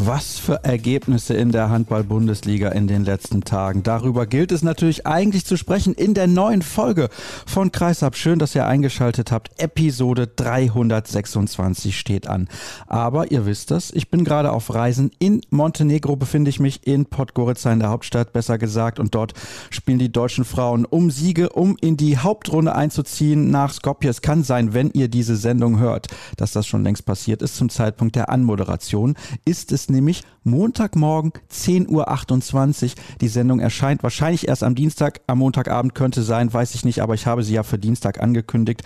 Was für Ergebnisse in der Handball-Bundesliga in den letzten Tagen. Darüber gilt es natürlich eigentlich zu sprechen in der neuen Folge von Kreisab. Schön, dass ihr eingeschaltet habt. Episode 326 steht an. Aber ihr wisst das, ich bin gerade auf Reisen. In Montenegro befinde ich mich in Podgorica in der Hauptstadt, besser gesagt. Und dort spielen die deutschen Frauen um Siege, um in die Hauptrunde einzuziehen nach Skopje. Es kann sein, wenn ihr diese Sendung hört, dass das schon längst passiert ist zum Zeitpunkt der Anmoderation. Ist es nämlich Montagmorgen 10.28 Uhr. Die Sendung erscheint wahrscheinlich erst am Dienstag. Am Montagabend könnte sein, weiß ich nicht, aber ich habe sie ja für Dienstag angekündigt.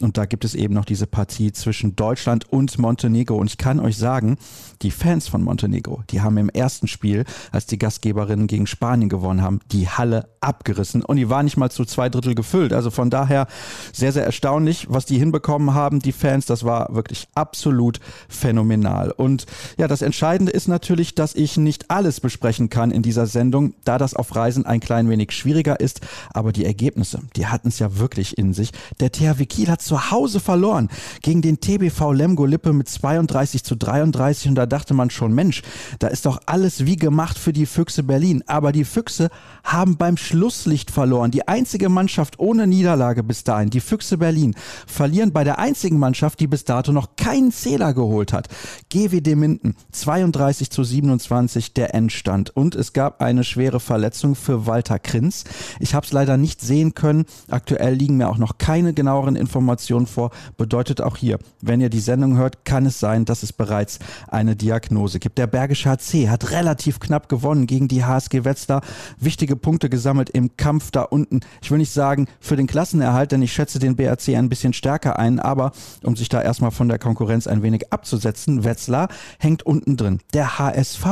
Und da gibt es eben noch diese Partie zwischen Deutschland und Montenegro. Und ich kann euch sagen, die Fans von Montenegro, die haben im ersten Spiel, als die Gastgeberinnen gegen Spanien gewonnen haben, die Halle abgerissen. Und die war nicht mal zu zwei Drittel gefüllt. Also von daher sehr, sehr erstaunlich, was die hinbekommen haben, die Fans. Das war wirklich absolut phänomenal. Und ja, das Entscheidende ist natürlich, dass ich nicht alles besprechen kann in dieser Sendung, da das auf Reisen ein klein wenig schwieriger ist. Aber die Ergebnisse, die hatten es ja wirklich in sich. Der THW Kiel hat zu Hause verloren gegen den TBV Lemgo Lippe mit 32 zu 33 und da dachte man schon, Mensch, da ist doch alles wie gemacht für die Füchse Berlin. Aber die Füchse haben beim Schlusslicht verloren. Die einzige Mannschaft ohne Niederlage bis dahin, die Füchse Berlin, verlieren bei der einzigen Mannschaft, die bis dato noch keinen Zähler geholt hat. GWD Minden 32 zu 27 der Endstand. Und es gab eine schwere Verletzung für Walter Krinz. Ich habe es leider nicht sehen können. Aktuell liegen mir auch noch keine genaueren Informationen vor. Bedeutet auch hier, wenn ihr die Sendung hört, kann es sein, dass es bereits eine Diagnose gibt. Der Bergische HC hat relativ knapp gewonnen gegen die HSG Wetzlar. Wichtige Punkte gesammelt im Kampf da unten. Ich will nicht sagen für den Klassenerhalt, denn ich schätze den BRC ein bisschen stärker ein, aber um sich da erstmal von der Konkurrenz ein wenig abzusetzen, Wetzlar hängt unten drin. Der HSV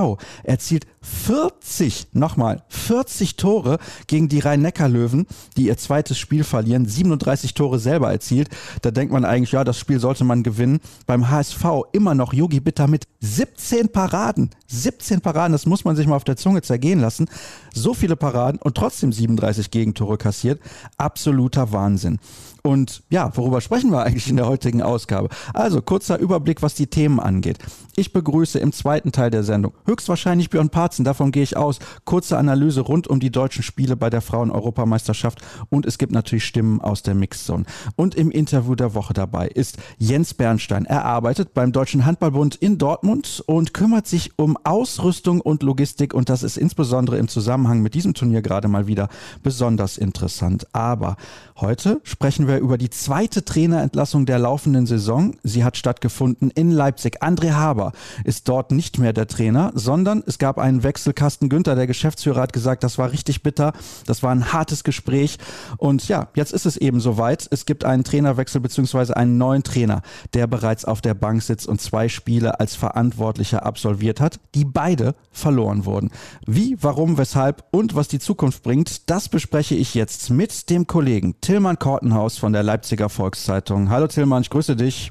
erzielt 40, nochmal, 40 Tore gegen die Rhein-Neckar-Löwen, die ihr zweites Spiel verlieren, 37 Tore selber erzielt. Da denkt man eigentlich, ja, das Spiel sollte man gewinnen. Beim HSV immer noch Yogi Bitter mit 17 Paraden. 17 Paraden, das muss man sich mal auf der Zunge zergehen lassen. So viele Paraden und trotzdem 37 Gegentore kassiert. Absoluter Wahnsinn. Und ja, worüber sprechen wir eigentlich in der heutigen Ausgabe? Also kurzer Überblick, was die Themen angeht. Ich begrüße im zweiten Teil der Sendung höchstwahrscheinlich Björn Parzen, davon gehe ich aus. Kurze Analyse rund um die deutschen Spiele bei der Frauen-Europameisterschaft und es gibt natürlich Stimmen aus der Mixzone. Und im Interview der Woche dabei ist Jens Bernstein. Er arbeitet beim Deutschen Handballbund in Dortmund und kümmert sich um Ausrüstung und Logistik und das ist insbesondere im Zusammenhang mit diesem Turnier gerade mal wieder besonders interessant. Aber heute sprechen wir wir über die zweite Trainerentlassung der laufenden Saison. Sie hat stattgefunden in Leipzig. André Haber ist dort nicht mehr der Trainer, sondern es gab einen Wechsel. Carsten Günther, der Geschäftsführer, hat gesagt, das war richtig bitter. Das war ein hartes Gespräch. Und ja, jetzt ist es eben soweit. Es gibt einen Trainerwechsel beziehungsweise einen neuen Trainer, der bereits auf der Bank sitzt und zwei Spiele als Verantwortlicher absolviert hat, die beide verloren wurden. Wie, warum, weshalb und was die Zukunft bringt, das bespreche ich jetzt mit dem Kollegen Tillmann Kortenhaus von der Leipziger Volkszeitung. Hallo Tillmann, ich grüße dich.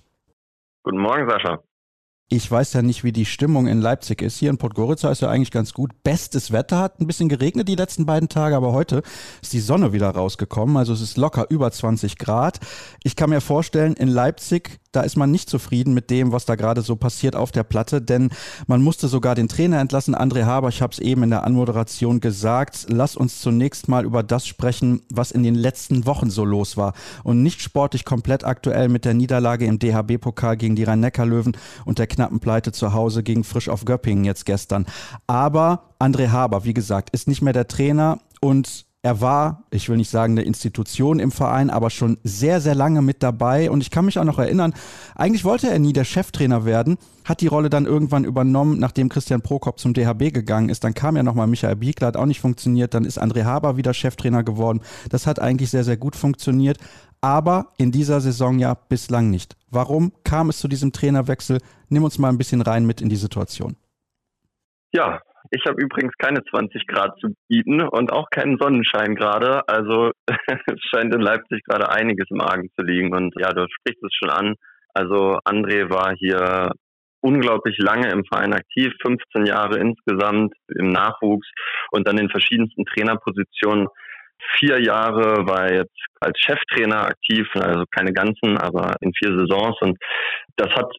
Guten Morgen, Sascha. Ich weiß ja nicht, wie die Stimmung in Leipzig ist. Hier in Podgorica ist ja eigentlich ganz gut. Bestes Wetter hat ein bisschen geregnet die letzten beiden Tage, aber heute ist die Sonne wieder rausgekommen. Also es ist locker über 20 Grad. Ich kann mir vorstellen, in Leipzig da ist man nicht zufrieden mit dem, was da gerade so passiert auf der Platte, denn man musste sogar den Trainer entlassen, André Haber. Ich habe es eben in der Anmoderation gesagt. Lass uns zunächst mal über das sprechen, was in den letzten Wochen so los war und nicht sportlich komplett aktuell mit der Niederlage im DHB-Pokal gegen die Rhein-Neckar-Löwen und der knappen Pleite zu Hause gegen Frisch auf Göppingen jetzt gestern. Aber André Haber, wie gesagt, ist nicht mehr der Trainer und er war, ich will nicht sagen eine Institution im Verein, aber schon sehr, sehr lange mit dabei. Und ich kann mich auch noch erinnern, eigentlich wollte er nie der Cheftrainer werden, hat die Rolle dann irgendwann übernommen, nachdem Christian Prokop zum DHB gegangen ist. Dann kam ja nochmal Michael Biegler, hat auch nicht funktioniert. Dann ist André Haber wieder Cheftrainer geworden. Das hat eigentlich sehr, sehr gut funktioniert. Aber in dieser Saison ja bislang nicht. Warum kam es zu diesem Trainerwechsel? Nimm uns mal ein bisschen rein mit in die Situation. Ja, Ich habe übrigens keine 20 Grad zu bieten und auch keinen Sonnenschein gerade. Also es scheint in Leipzig gerade einiges im Argen zu liegen. Und ja, du sprichst es schon an. Also André war hier unglaublich lange im Verein aktiv, 15 Jahre insgesamt im Nachwuchs und dann in verschiedensten Trainerpositionen. Vier Jahre war jetzt als Cheftrainer aktiv, also keine ganzen, aber in vier Saisons. Und das hat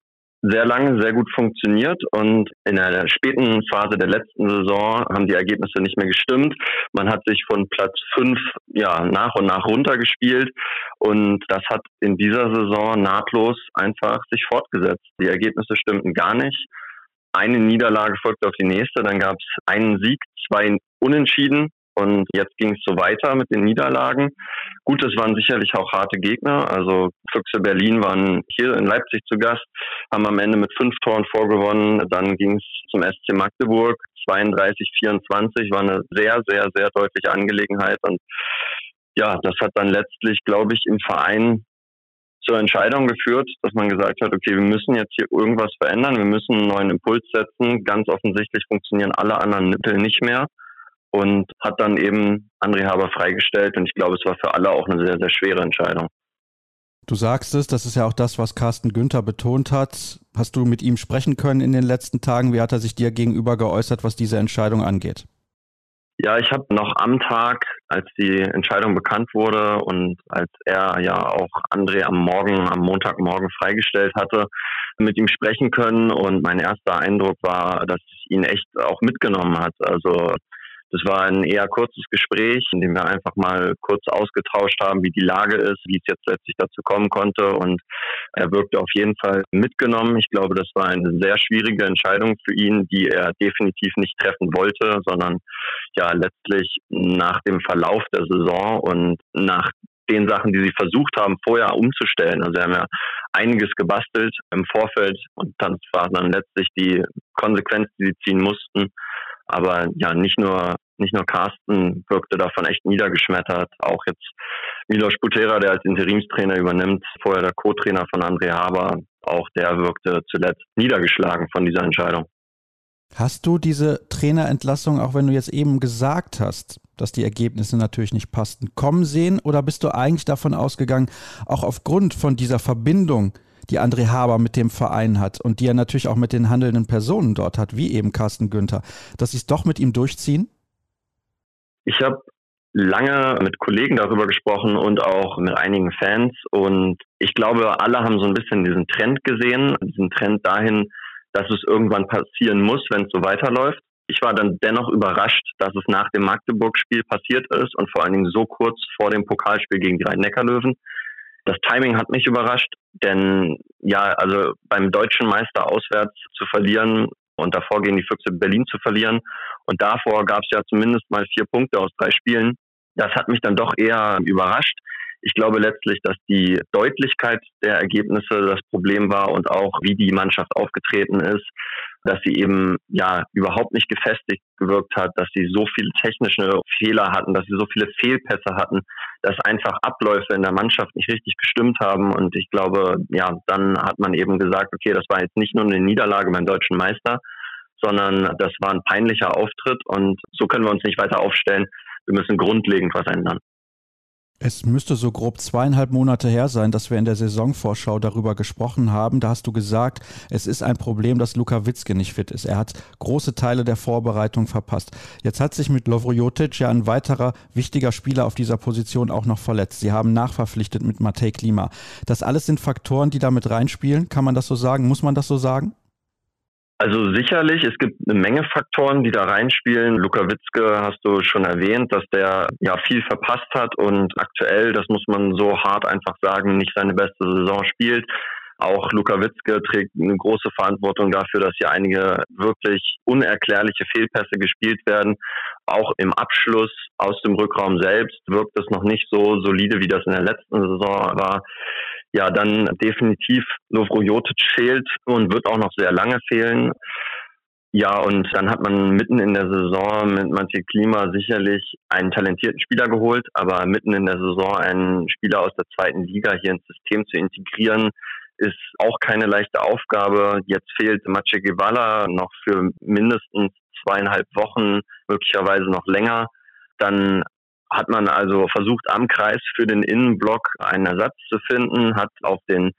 sehr lange sehr gut funktioniert und in der späten Phase der letzten Saison haben die Ergebnisse nicht mehr gestimmt. Man hat sich von Platz fünf ja nach und nach runtergespielt und das hat in dieser Saison nahtlos einfach sich fortgesetzt. Die Ergebnisse stimmten gar nicht. Eine Niederlage folgte auf die nächste, dann gab es einen Sieg, zwei Unentschieden und jetzt ging es so weiter mit den Niederlagen. Gut, es waren sicherlich auch harte Gegner. Also Füchse Berlin waren hier in Leipzig zu Gast, haben am Ende mit fünf Toren vorgewonnen. Dann ging es zum SC Magdeburg. 32, 24 war eine sehr, sehr, sehr deutliche Angelegenheit. Und ja, das hat dann letztlich, glaube ich, im Verein zur Entscheidung geführt, dass man gesagt hat, okay, wir müssen jetzt hier irgendwas verändern, wir müssen einen neuen Impuls setzen. Ganz offensichtlich funktionieren alle anderen Mittel nicht mehr und hat dann eben André Haber freigestellt. Und ich glaube, es war für alle auch eine sehr, sehr schwere Entscheidung. Du sagst es, das ist ja auch das, was Carsten Günther betont hat. Hast du mit ihm sprechen können in den letzten Tagen? Wie hat er sich dir gegenüber geäußert, was diese Entscheidung angeht? Ja, ich habe noch am Tag, als die Entscheidung bekannt wurde und als er ja auch André am Morgen, am Montagmorgen freigestellt hatte, mit ihm sprechen können. Und mein erster Eindruck war, dass es ihn echt auch mitgenommen hat. Also das war ein eher kurzes Gespräch, in dem wir einfach mal kurz ausgetauscht haben, wie die Lage ist, wie es jetzt letztlich dazu kommen konnte. Und er wirkte auf jeden Fall mitgenommen. Ich glaube, das war eine sehr schwierige Entscheidung für ihn, die er definitiv nicht treffen wollte, sondern ja letztlich nach dem Verlauf der Saison und nach den Sachen, die sie versucht haben, vorher umzustellen. Also sie haben ja einiges gebastelt im Vorfeld und dann war dann letztlich die Konsequenz, die sie ziehen mussten. Aber ja, nicht nur nicht nur Carsten wirkte davon echt niedergeschmettert, auch jetzt Milos Butera, der als Interimstrainer übernimmt, vorher der Co-Trainer von André Haber, auch der wirkte zuletzt niedergeschlagen von dieser Entscheidung. Hast du diese Trainerentlassung, auch wenn du jetzt eben gesagt hast, dass die Ergebnisse natürlich nicht passten, kommen sehen oder bist du eigentlich davon ausgegangen, auch aufgrund von dieser Verbindung, die André Haber mit dem Verein hat und die er natürlich auch mit den handelnden Personen dort hat, wie eben Carsten Günther, dass sie es doch mit ihm durchziehen? Ich habe lange mit Kollegen darüber gesprochen und auch mit einigen Fans und ich glaube, alle haben so ein bisschen diesen Trend gesehen, diesen Trend dahin, dass es irgendwann passieren muss, wenn es so weiterläuft. Ich war dann dennoch überrascht, dass es nach dem Magdeburg-Spiel passiert ist und vor allen Dingen so kurz vor dem Pokalspiel gegen die Rhein-Neckar-Löwen. Das Timing hat mich überrascht, denn ja, also beim deutschen Meister auswärts zu verlieren und davor gegen die Füchse Berlin zu verlieren und davor gab es ja zumindest mal vier Punkte aus drei Spielen. Das hat mich dann doch eher überrascht. Ich glaube letztlich, dass die Deutlichkeit der Ergebnisse das Problem war und auch wie die Mannschaft aufgetreten ist, dass sie eben ja überhaupt nicht gefestigt gewirkt hat, dass sie so viele technische Fehler hatten, dass sie so viele Fehlpässe hatten, dass einfach Abläufe in der Mannschaft nicht richtig gestimmt haben. Und ich glaube, ja, dann hat man eben gesagt, okay, das war jetzt nicht nur eine Niederlage beim deutschen Meister, sondern das war ein peinlicher Auftritt und so können wir uns nicht weiter aufstellen. Wir müssen grundlegend was ändern. Es müsste so grob zweieinhalb Monate her sein, dass wir in der Saisonvorschau darüber gesprochen haben. Da hast du gesagt, es ist ein Problem, dass Luka Witzke nicht fit ist. Er hat große Teile der Vorbereitung verpasst. Jetzt hat sich mit Lovrojotic ja ein weiterer wichtiger Spieler auf dieser Position auch noch verletzt. Sie haben nachverpflichtet mit Matej Klima. Das alles sind Faktoren, die damit reinspielen. Kann man das so sagen? Muss man das so sagen? Also sicherlich, es gibt eine Menge Faktoren, die da reinspielen. Luka Witzke hast du schon erwähnt, dass der ja viel verpasst hat und aktuell, das muss man so hart einfach sagen, nicht seine beste Saison spielt. Auch Luka Witzke trägt eine große Verantwortung dafür, dass hier einige wirklich unerklärliche Fehlpässe gespielt werden. Auch im Abschluss aus dem Rückraum selbst wirkt es noch nicht so solide, wie das in der letzten Saison war ja, dann definitiv Lovro Jotic fehlt und wird auch noch sehr lange fehlen. Ja, und dann hat man mitten in der Saison mit Mathieu Klima sicherlich einen talentierten Spieler geholt, aber mitten in der Saison einen Spieler aus der zweiten Liga hier ins System zu integrieren, ist auch keine leichte Aufgabe. Jetzt fehlt Maciej Gewala noch für mindestens zweieinhalb Wochen, möglicherweise noch länger. Dann hat man also versucht, am Kreis für den Innenblock einen Ersatz zu finden, hat auf den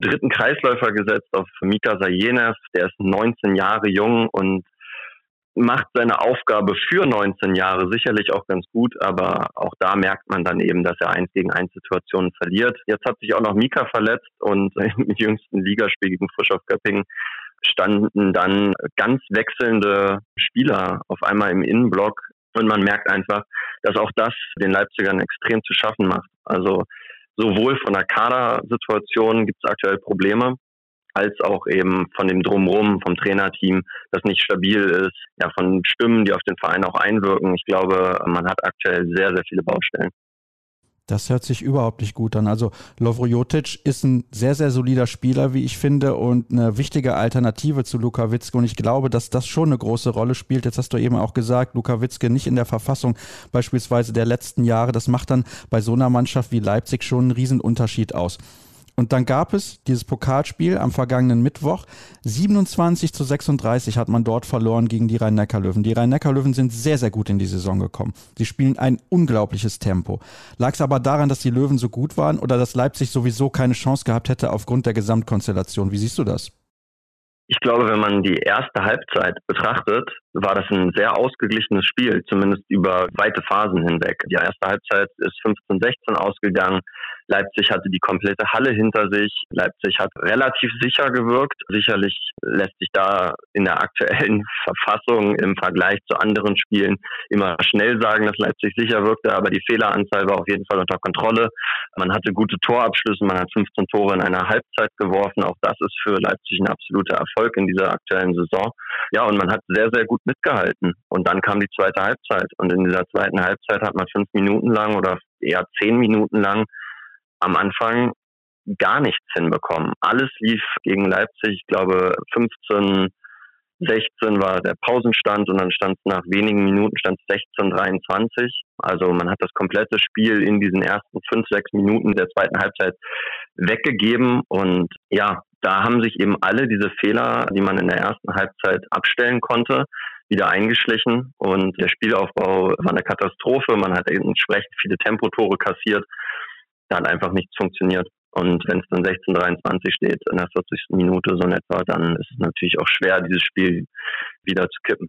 dritten Kreisläufer gesetzt, auf Mika Sajenev, der ist 19 Jahre jung und macht seine Aufgabe für 19 Jahre sicherlich auch ganz gut, aber auch da merkt man dann eben, dass er eins gegen eins Situationen verliert. Jetzt hat sich auch noch Mika verletzt und im jüngsten Ligaspiel gegen Frischhoff Göppingen standen dann ganz wechselnde Spieler auf einmal im Innenblock und man merkt einfach, dass auch das den Leipzigern extrem zu schaffen macht. Also sowohl von der Kadersituation gibt es aktuell Probleme, als auch eben von dem Drumherum, vom Trainerteam, das nicht stabil ist, ja, von Stimmen, die auf den Verein auch einwirken. Ich glaube, man hat aktuell sehr, sehr viele Baustellen. Das hört sich überhaupt nicht gut an. Also Lovro Jotic ist ein sehr, sehr solider Spieler, wie ich finde, und eine wichtige Alternative zu Luka Witzke. Und ich glaube, dass das schon eine große Rolle spielt. Jetzt hast du eben auch gesagt, Luka Witzke nicht in der Verfassung beispielsweise der letzten Jahre. Das macht dann bei so einer Mannschaft wie Leipzig schon einen Riesenunterschied aus. Und dann gab es dieses Pokalspiel am vergangenen Mittwoch. 27 zu 36 hat man dort verloren gegen die Rhein-Neckar-Löwen. Die Rhein-Neckar-Löwen sind sehr, sehr gut in die Saison gekommen. Sie spielen ein unglaubliches Tempo. Lag es aber daran, dass die Löwen so gut waren oder dass Leipzig sowieso keine Chance gehabt hätte aufgrund der Gesamtkonstellation? Wie siehst du das? Ich glaube, wenn man die erste Halbzeit betrachtet, war das ein sehr ausgeglichenes Spiel, zumindest über weite Phasen hinweg. Die erste Halbzeit ist 15-16 ausgegangen. Leipzig hatte die komplette Halle hinter sich. Leipzig hat relativ sicher gewirkt. Sicherlich lässt sich da in der aktuellen Verfassung im Vergleich zu anderen Spielen immer schnell sagen, dass Leipzig sicher wirkte, aber die Fehleranzahl war auf jeden Fall unter Kontrolle. Man hatte gute Torabschlüsse, man hat 15 Tore in einer Halbzeit geworfen. Auch das ist für Leipzig ein absoluter Erfolg in dieser aktuellen Saison. Ja, und man hat sehr, sehr gut mitgehalten. Und dann kam die zweite Halbzeit. Und in dieser zweiten Halbzeit hat man fünf Minuten lang oder eher zehn Minuten lang am Anfang gar nichts hinbekommen. Alles lief gegen Leipzig, ich glaube 15, 16 war der Pausenstand und dann stand es nach wenigen Minuten stand 16, 23. Also man hat das komplette Spiel in diesen ersten fünf, sechs Minuten der zweiten Halbzeit weggegeben und ja, da haben sich eben alle diese Fehler, die man in der ersten Halbzeit abstellen konnte, wieder eingeschlichen und der Spielaufbau war eine Katastrophe. Man hat entsprechend viele Tempotore kassiert da hat einfach nichts funktioniert. Und wenn es dann 16:23 steht in der 40. Minute so in etwa, dann ist es natürlich auch schwer, dieses Spiel wieder zu kippen.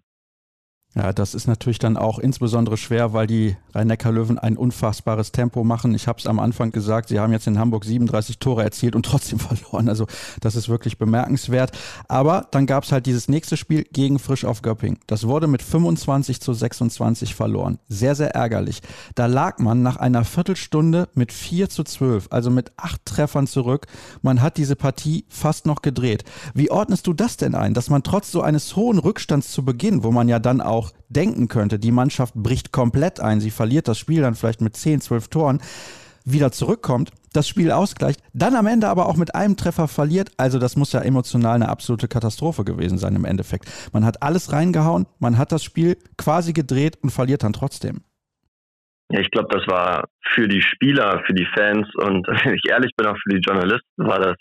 Ja, das ist natürlich dann auch insbesondere schwer, weil die Rhein-Neckar-Löwen ein unfassbares Tempo machen. Ich habe es am Anfang gesagt, sie haben jetzt in Hamburg 37 Tore erzielt und trotzdem verloren. Also das ist wirklich bemerkenswert. Aber dann gab es halt dieses nächste Spiel gegen Frisch auf Göpping. Das wurde mit 25 zu 26 verloren. Sehr, sehr ärgerlich. Da lag man nach einer Viertelstunde mit 4 zu 12, also mit acht Treffern zurück. Man hat diese Partie fast noch gedreht. Wie ordnest du das denn ein, dass man trotz so eines hohen Rückstands zu Beginn, wo man ja dann auch auch denken könnte, die Mannschaft bricht komplett ein, sie verliert das Spiel dann vielleicht mit 10, 12 Toren, wieder zurückkommt, das Spiel ausgleicht, dann am Ende aber auch mit einem Treffer verliert. Also das muss ja emotional eine absolute Katastrophe gewesen sein im Endeffekt. Man hat alles reingehauen, man hat das Spiel quasi gedreht und verliert dann trotzdem. Ja, ich glaube, das war für die Spieler, für die Fans und wenn ich ehrlich bin, auch für die Journalisten war das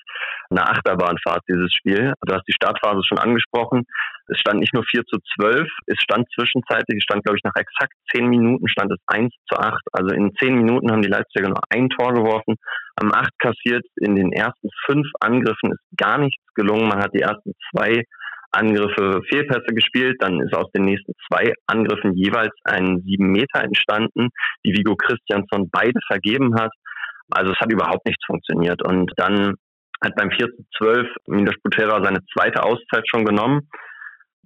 eine Achterbahnfahrt, dieses Spiel. Du hast die Startphase schon angesprochen. Es stand nicht nur 4 zu 12, es stand zwischenzeitlich, es stand, glaube ich, nach exakt 10 Minuten stand es 1 zu 8. Also in 10 Minuten haben die Leipziger noch ein Tor geworfen, am 8 kassiert. In den ersten fünf Angriffen ist gar nichts gelungen. Man hat die ersten zwei Angriffe Fehlpässe gespielt, dann ist aus den nächsten zwei Angriffen jeweils ein sieben Meter entstanden, die Vigo Christiansson beide vergeben hat. Also es hat überhaupt nichts funktioniert. Und dann hat beim 4 zu 12 Milos Butera seine zweite Auszeit schon genommen.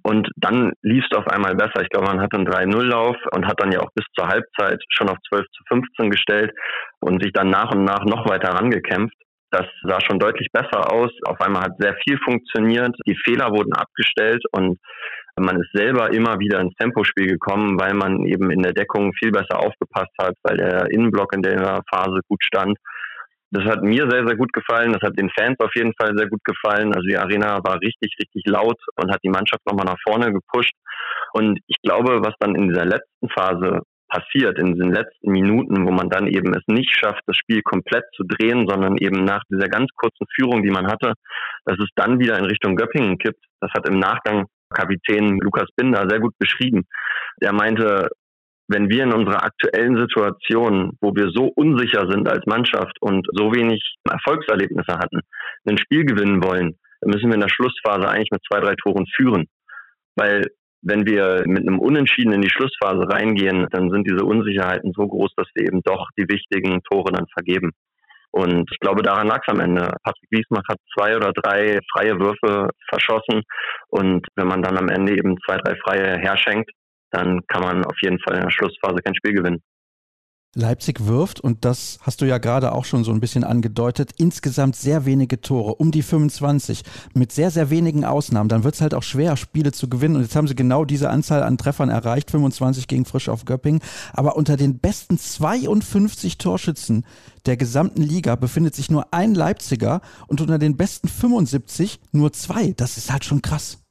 Und dann lief es auf einmal besser. Ich glaube, man hat einen 3-0-Lauf und hat dann ja auch bis zur Halbzeit schon auf 12 zu 15 gestellt und sich dann nach und nach noch weiter rangekämpft. Das sah schon deutlich besser aus. Auf einmal hat sehr viel funktioniert. Die Fehler wurden abgestellt und man ist selber immer wieder ins Tempospiel gekommen, weil man eben in der Deckung viel besser aufgepasst hat, weil der Innenblock in der Phase gut stand. Das hat mir sehr, sehr gut gefallen. Das hat den Fans auf jeden Fall sehr gut gefallen. Also die Arena war richtig, richtig laut und hat die Mannschaft nochmal nach vorne gepusht. Und ich glaube, was dann in dieser letzten Phase passiert in den letzten Minuten, wo man dann eben es nicht schafft, das Spiel komplett zu drehen, sondern eben nach dieser ganz kurzen Führung, die man hatte, dass es dann wieder in Richtung Göppingen kippt. Das hat im Nachgang Kapitän Lukas Binder sehr gut beschrieben. Er meinte, wenn wir in unserer aktuellen Situation, wo wir so unsicher sind als Mannschaft und so wenig Erfolgserlebnisse hatten, ein Spiel gewinnen wollen, dann müssen wir in der Schlussphase eigentlich mit zwei, drei Toren führen. Weil wenn wir mit einem Unentschieden in die Schlussphase reingehen, dann sind diese Unsicherheiten so groß, dass wir eben doch die wichtigen Tore dann vergeben. Und ich glaube, daran lag es am Ende. Patrick Wiesmacht hat zwei oder drei freie Würfe verschossen. Und wenn man dann am Ende eben zwei, drei freie herschenkt, dann kann man auf jeden Fall in der Schlussphase kein Spiel gewinnen. Leipzig wirft, und das hast du ja gerade auch schon so ein bisschen angedeutet, insgesamt sehr wenige Tore, um die 25, mit sehr, sehr wenigen Ausnahmen. Dann wird es halt auch schwer, Spiele zu gewinnen. Und jetzt haben sie genau diese Anzahl an Treffern erreicht, 25 gegen Frisch auf Göppingen. Aber unter den besten 52 Torschützen der gesamten Liga befindet sich nur ein Leipziger und unter den besten 75 nur zwei. Das ist halt schon krass.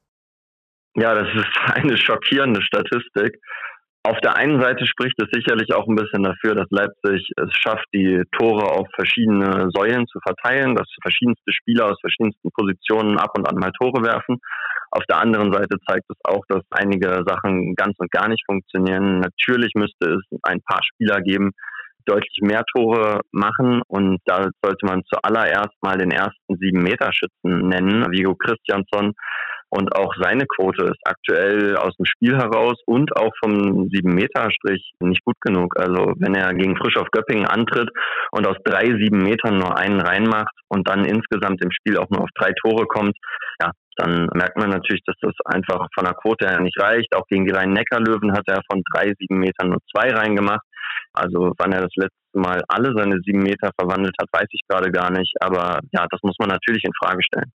Ja, das ist eine schockierende Statistik. Auf der einen Seite spricht es sicherlich auch ein bisschen dafür, dass Leipzig es schafft, die Tore auf verschiedene Säulen zu verteilen, dass verschiedenste Spieler aus verschiedensten Positionen ab und an mal Tore werfen. Auf der anderen Seite zeigt es auch, dass einige Sachen ganz und gar nicht funktionieren. Natürlich müsste es ein paar Spieler geben, die deutlich mehr Tore machen und da sollte man zuallererst mal den ersten sieben Meter Schützen nennen, Vigo Christiansson und auch seine Quote ist aktuell aus dem Spiel heraus und auch vom 7-Meter-Strich nicht gut genug. Also wenn er gegen Frisch auf Göppingen antritt und aus drei, sieben Metern nur einen reinmacht und dann insgesamt im Spiel auch nur auf drei Tore kommt, ja, dann merkt man natürlich, dass das einfach von der Quote her nicht reicht. Auch gegen die Rhein-Neckar-Löwen hat er von drei, sieben Metern nur zwei reingemacht. Also wann er das letzte Mal alle seine sieben Meter verwandelt hat, weiß ich gerade gar nicht. Aber ja, das muss man natürlich in Frage stellen.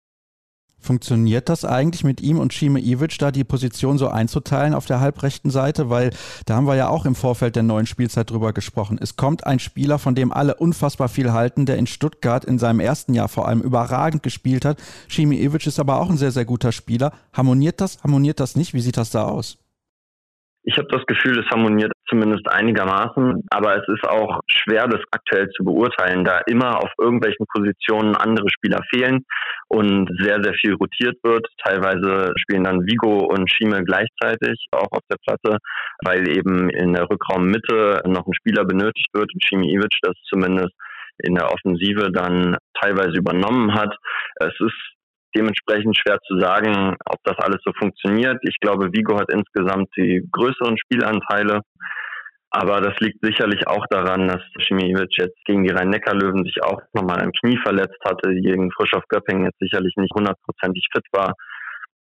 Funktioniert das eigentlich mit ihm und Shime Ivic, da die Position so einzuteilen auf der halbrechten Seite? Weil da haben wir ja auch im Vorfeld der neuen Spielzeit drüber gesprochen. Es kommt ein Spieler, von dem alle unfassbar viel halten, der in Stuttgart in seinem ersten Jahr vor allem überragend gespielt hat. Shime Ivic ist aber auch ein sehr, sehr guter Spieler. Harmoniert das? Harmoniert das nicht? Wie sieht das da aus? Ich habe das Gefühl, es harmoniert zumindest einigermaßen, aber es ist auch schwer, das aktuell zu beurteilen, da immer auf irgendwelchen Positionen andere Spieler fehlen und sehr, sehr viel rotiert wird. Teilweise spielen dann Vigo und Schieme gleichzeitig auch auf der Platte, weil eben in der Rückraummitte noch ein Spieler benötigt wird und Schimi Ivic das zumindest in der Offensive dann teilweise übernommen hat. Es ist dementsprechend schwer zu sagen, ob das alles so funktioniert. Ich glaube, Vigo hat insgesamt die größeren Spielanteile. Aber das liegt sicherlich auch daran, dass Schimiewicz jetzt gegen die Rhein-Neckar-Löwen sich auch nochmal am Knie verletzt hatte, gegen Frischhoff Göppingen jetzt sicherlich nicht hundertprozentig fit war.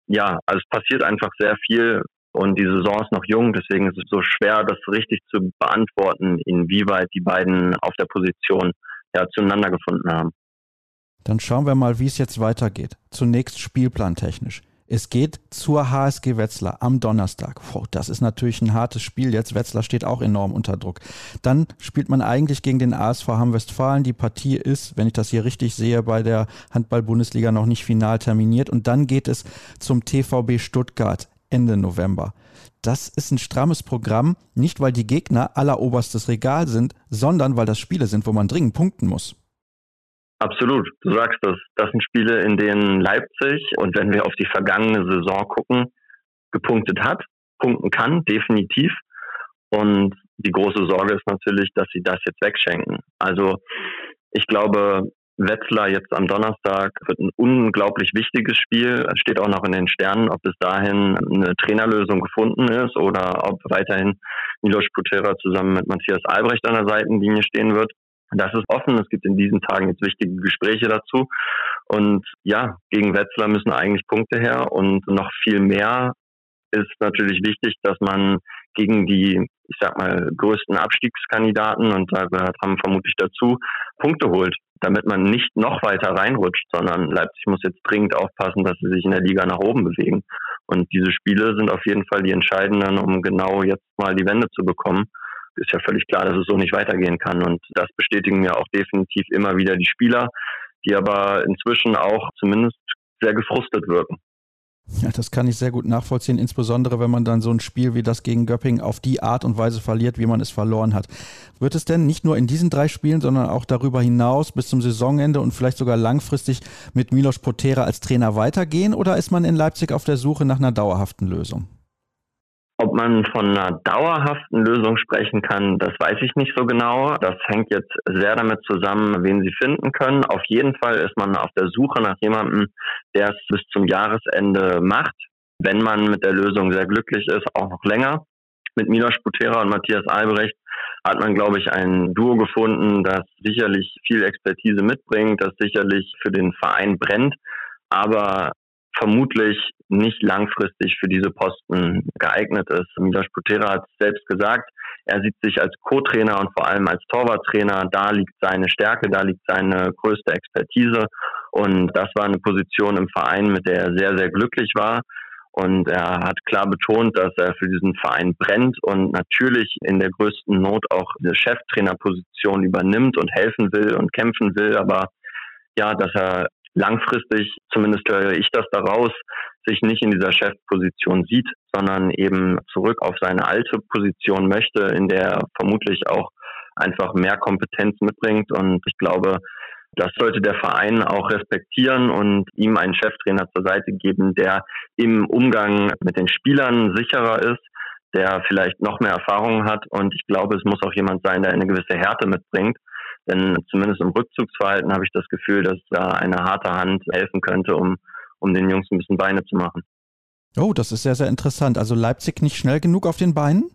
Ja, also es passiert einfach sehr viel und die Saison ist noch jung, deswegen ist es so schwer, das richtig zu beantworten, inwieweit die beiden auf der Position ja, zueinander gefunden haben. Dann schauen wir mal, wie es jetzt weitergeht. Zunächst spielplantechnisch. Es geht zur HSG Wetzlar am Donnerstag. Wow, das ist natürlich ein hartes Spiel jetzt. Wetzlar steht auch enorm unter Druck. Dann spielt man eigentlich gegen den ASV Hamm-Westfalen. Die Partie ist, wenn ich das hier richtig sehe, bei der Handball-Bundesliga noch nicht final terminiert. Und dann geht es zum TVB Stuttgart Ende November. Das ist ein strammes Programm, nicht weil die Gegner alleroberstes Regal sind, sondern weil das Spiele sind, wo man dringend punkten muss. Absolut, du sagst das. Das sind Spiele, in denen Leipzig, und wenn wir auf die vergangene Saison gucken, gepunktet hat, punkten kann, definitiv. Und die große Sorge ist natürlich, dass sie das jetzt wegschenken. Also ich glaube, Wetzlar jetzt am Donnerstag wird ein unglaublich wichtiges Spiel. Es steht auch noch in den Sternen, ob bis dahin eine Trainerlösung gefunden ist oder ob weiterhin Milos Putera zusammen mit Matthias Albrecht an der Seitenlinie stehen wird. Das ist offen. Es gibt in diesen Tagen jetzt wichtige Gespräche dazu. Und ja, gegen Wetzlar müssen eigentlich Punkte her und noch viel mehr ist natürlich wichtig, dass man gegen die, ich sag mal, größten Abstiegskandidaten und da gehört haben vermutlich dazu, Punkte holt, damit man nicht noch weiter reinrutscht, sondern Leipzig muss jetzt dringend aufpassen, dass sie sich in der Liga nach oben bewegen. Und diese Spiele sind auf jeden Fall die entscheidenden, um genau jetzt mal die Wende zu bekommen ist ja völlig klar, dass es so nicht weitergehen kann. Und das bestätigen mir auch definitiv immer wieder die Spieler, die aber inzwischen auch zumindest sehr gefrustet wirken. Ja, das kann ich sehr gut nachvollziehen, insbesondere wenn man dann so ein Spiel wie das gegen Göpping auf die Art und Weise verliert, wie man es verloren hat. Wird es denn nicht nur in diesen drei Spielen, sondern auch darüber hinaus bis zum Saisonende und vielleicht sogar langfristig mit Milos Potera als Trainer weitergehen oder ist man in Leipzig auf der Suche nach einer dauerhaften Lösung? Ob man von einer dauerhaften Lösung sprechen kann, das weiß ich nicht so genau. Das hängt jetzt sehr damit zusammen, wen sie finden können. Auf jeden Fall ist man auf der Suche nach jemandem, der es bis zum Jahresende macht. Wenn man mit der Lösung sehr glücklich ist, auch noch länger. Mit Milos Butera und Matthias Albrecht hat man, glaube ich, ein Duo gefunden, das sicherlich viel Expertise mitbringt, das sicherlich für den Verein brennt, aber vermutlich nicht langfristig für diese Posten geeignet ist. Milos Putera hat selbst gesagt, er sieht sich als Co-Trainer und vor allem als Torwarttrainer. Da liegt seine Stärke, da liegt seine größte Expertise. Und das war eine Position im Verein, mit der er sehr, sehr glücklich war. Und er hat klar betont, dass er für diesen Verein brennt und natürlich in der größten Not auch diese Cheftrainerposition übernimmt und helfen will und kämpfen will. Aber ja, dass er langfristig, zumindest höre ich das daraus, sich nicht in dieser Chefposition sieht, sondern eben zurück auf seine alte Position möchte, in der er vermutlich auch einfach mehr Kompetenz mitbringt. Und ich glaube, das sollte der Verein auch respektieren und ihm einen Cheftrainer zur Seite geben, der im Umgang mit den Spielern sicherer ist, der vielleicht noch mehr Erfahrung hat. Und ich glaube, es muss auch jemand sein, der eine gewisse Härte mitbringt denn zumindest im Rückzugsverhalten habe ich das Gefühl, dass da eine harte Hand helfen könnte, um, um den Jungs ein bisschen Beine zu machen. Oh, das ist sehr, sehr interessant. Also Leipzig nicht schnell genug auf den Beinen?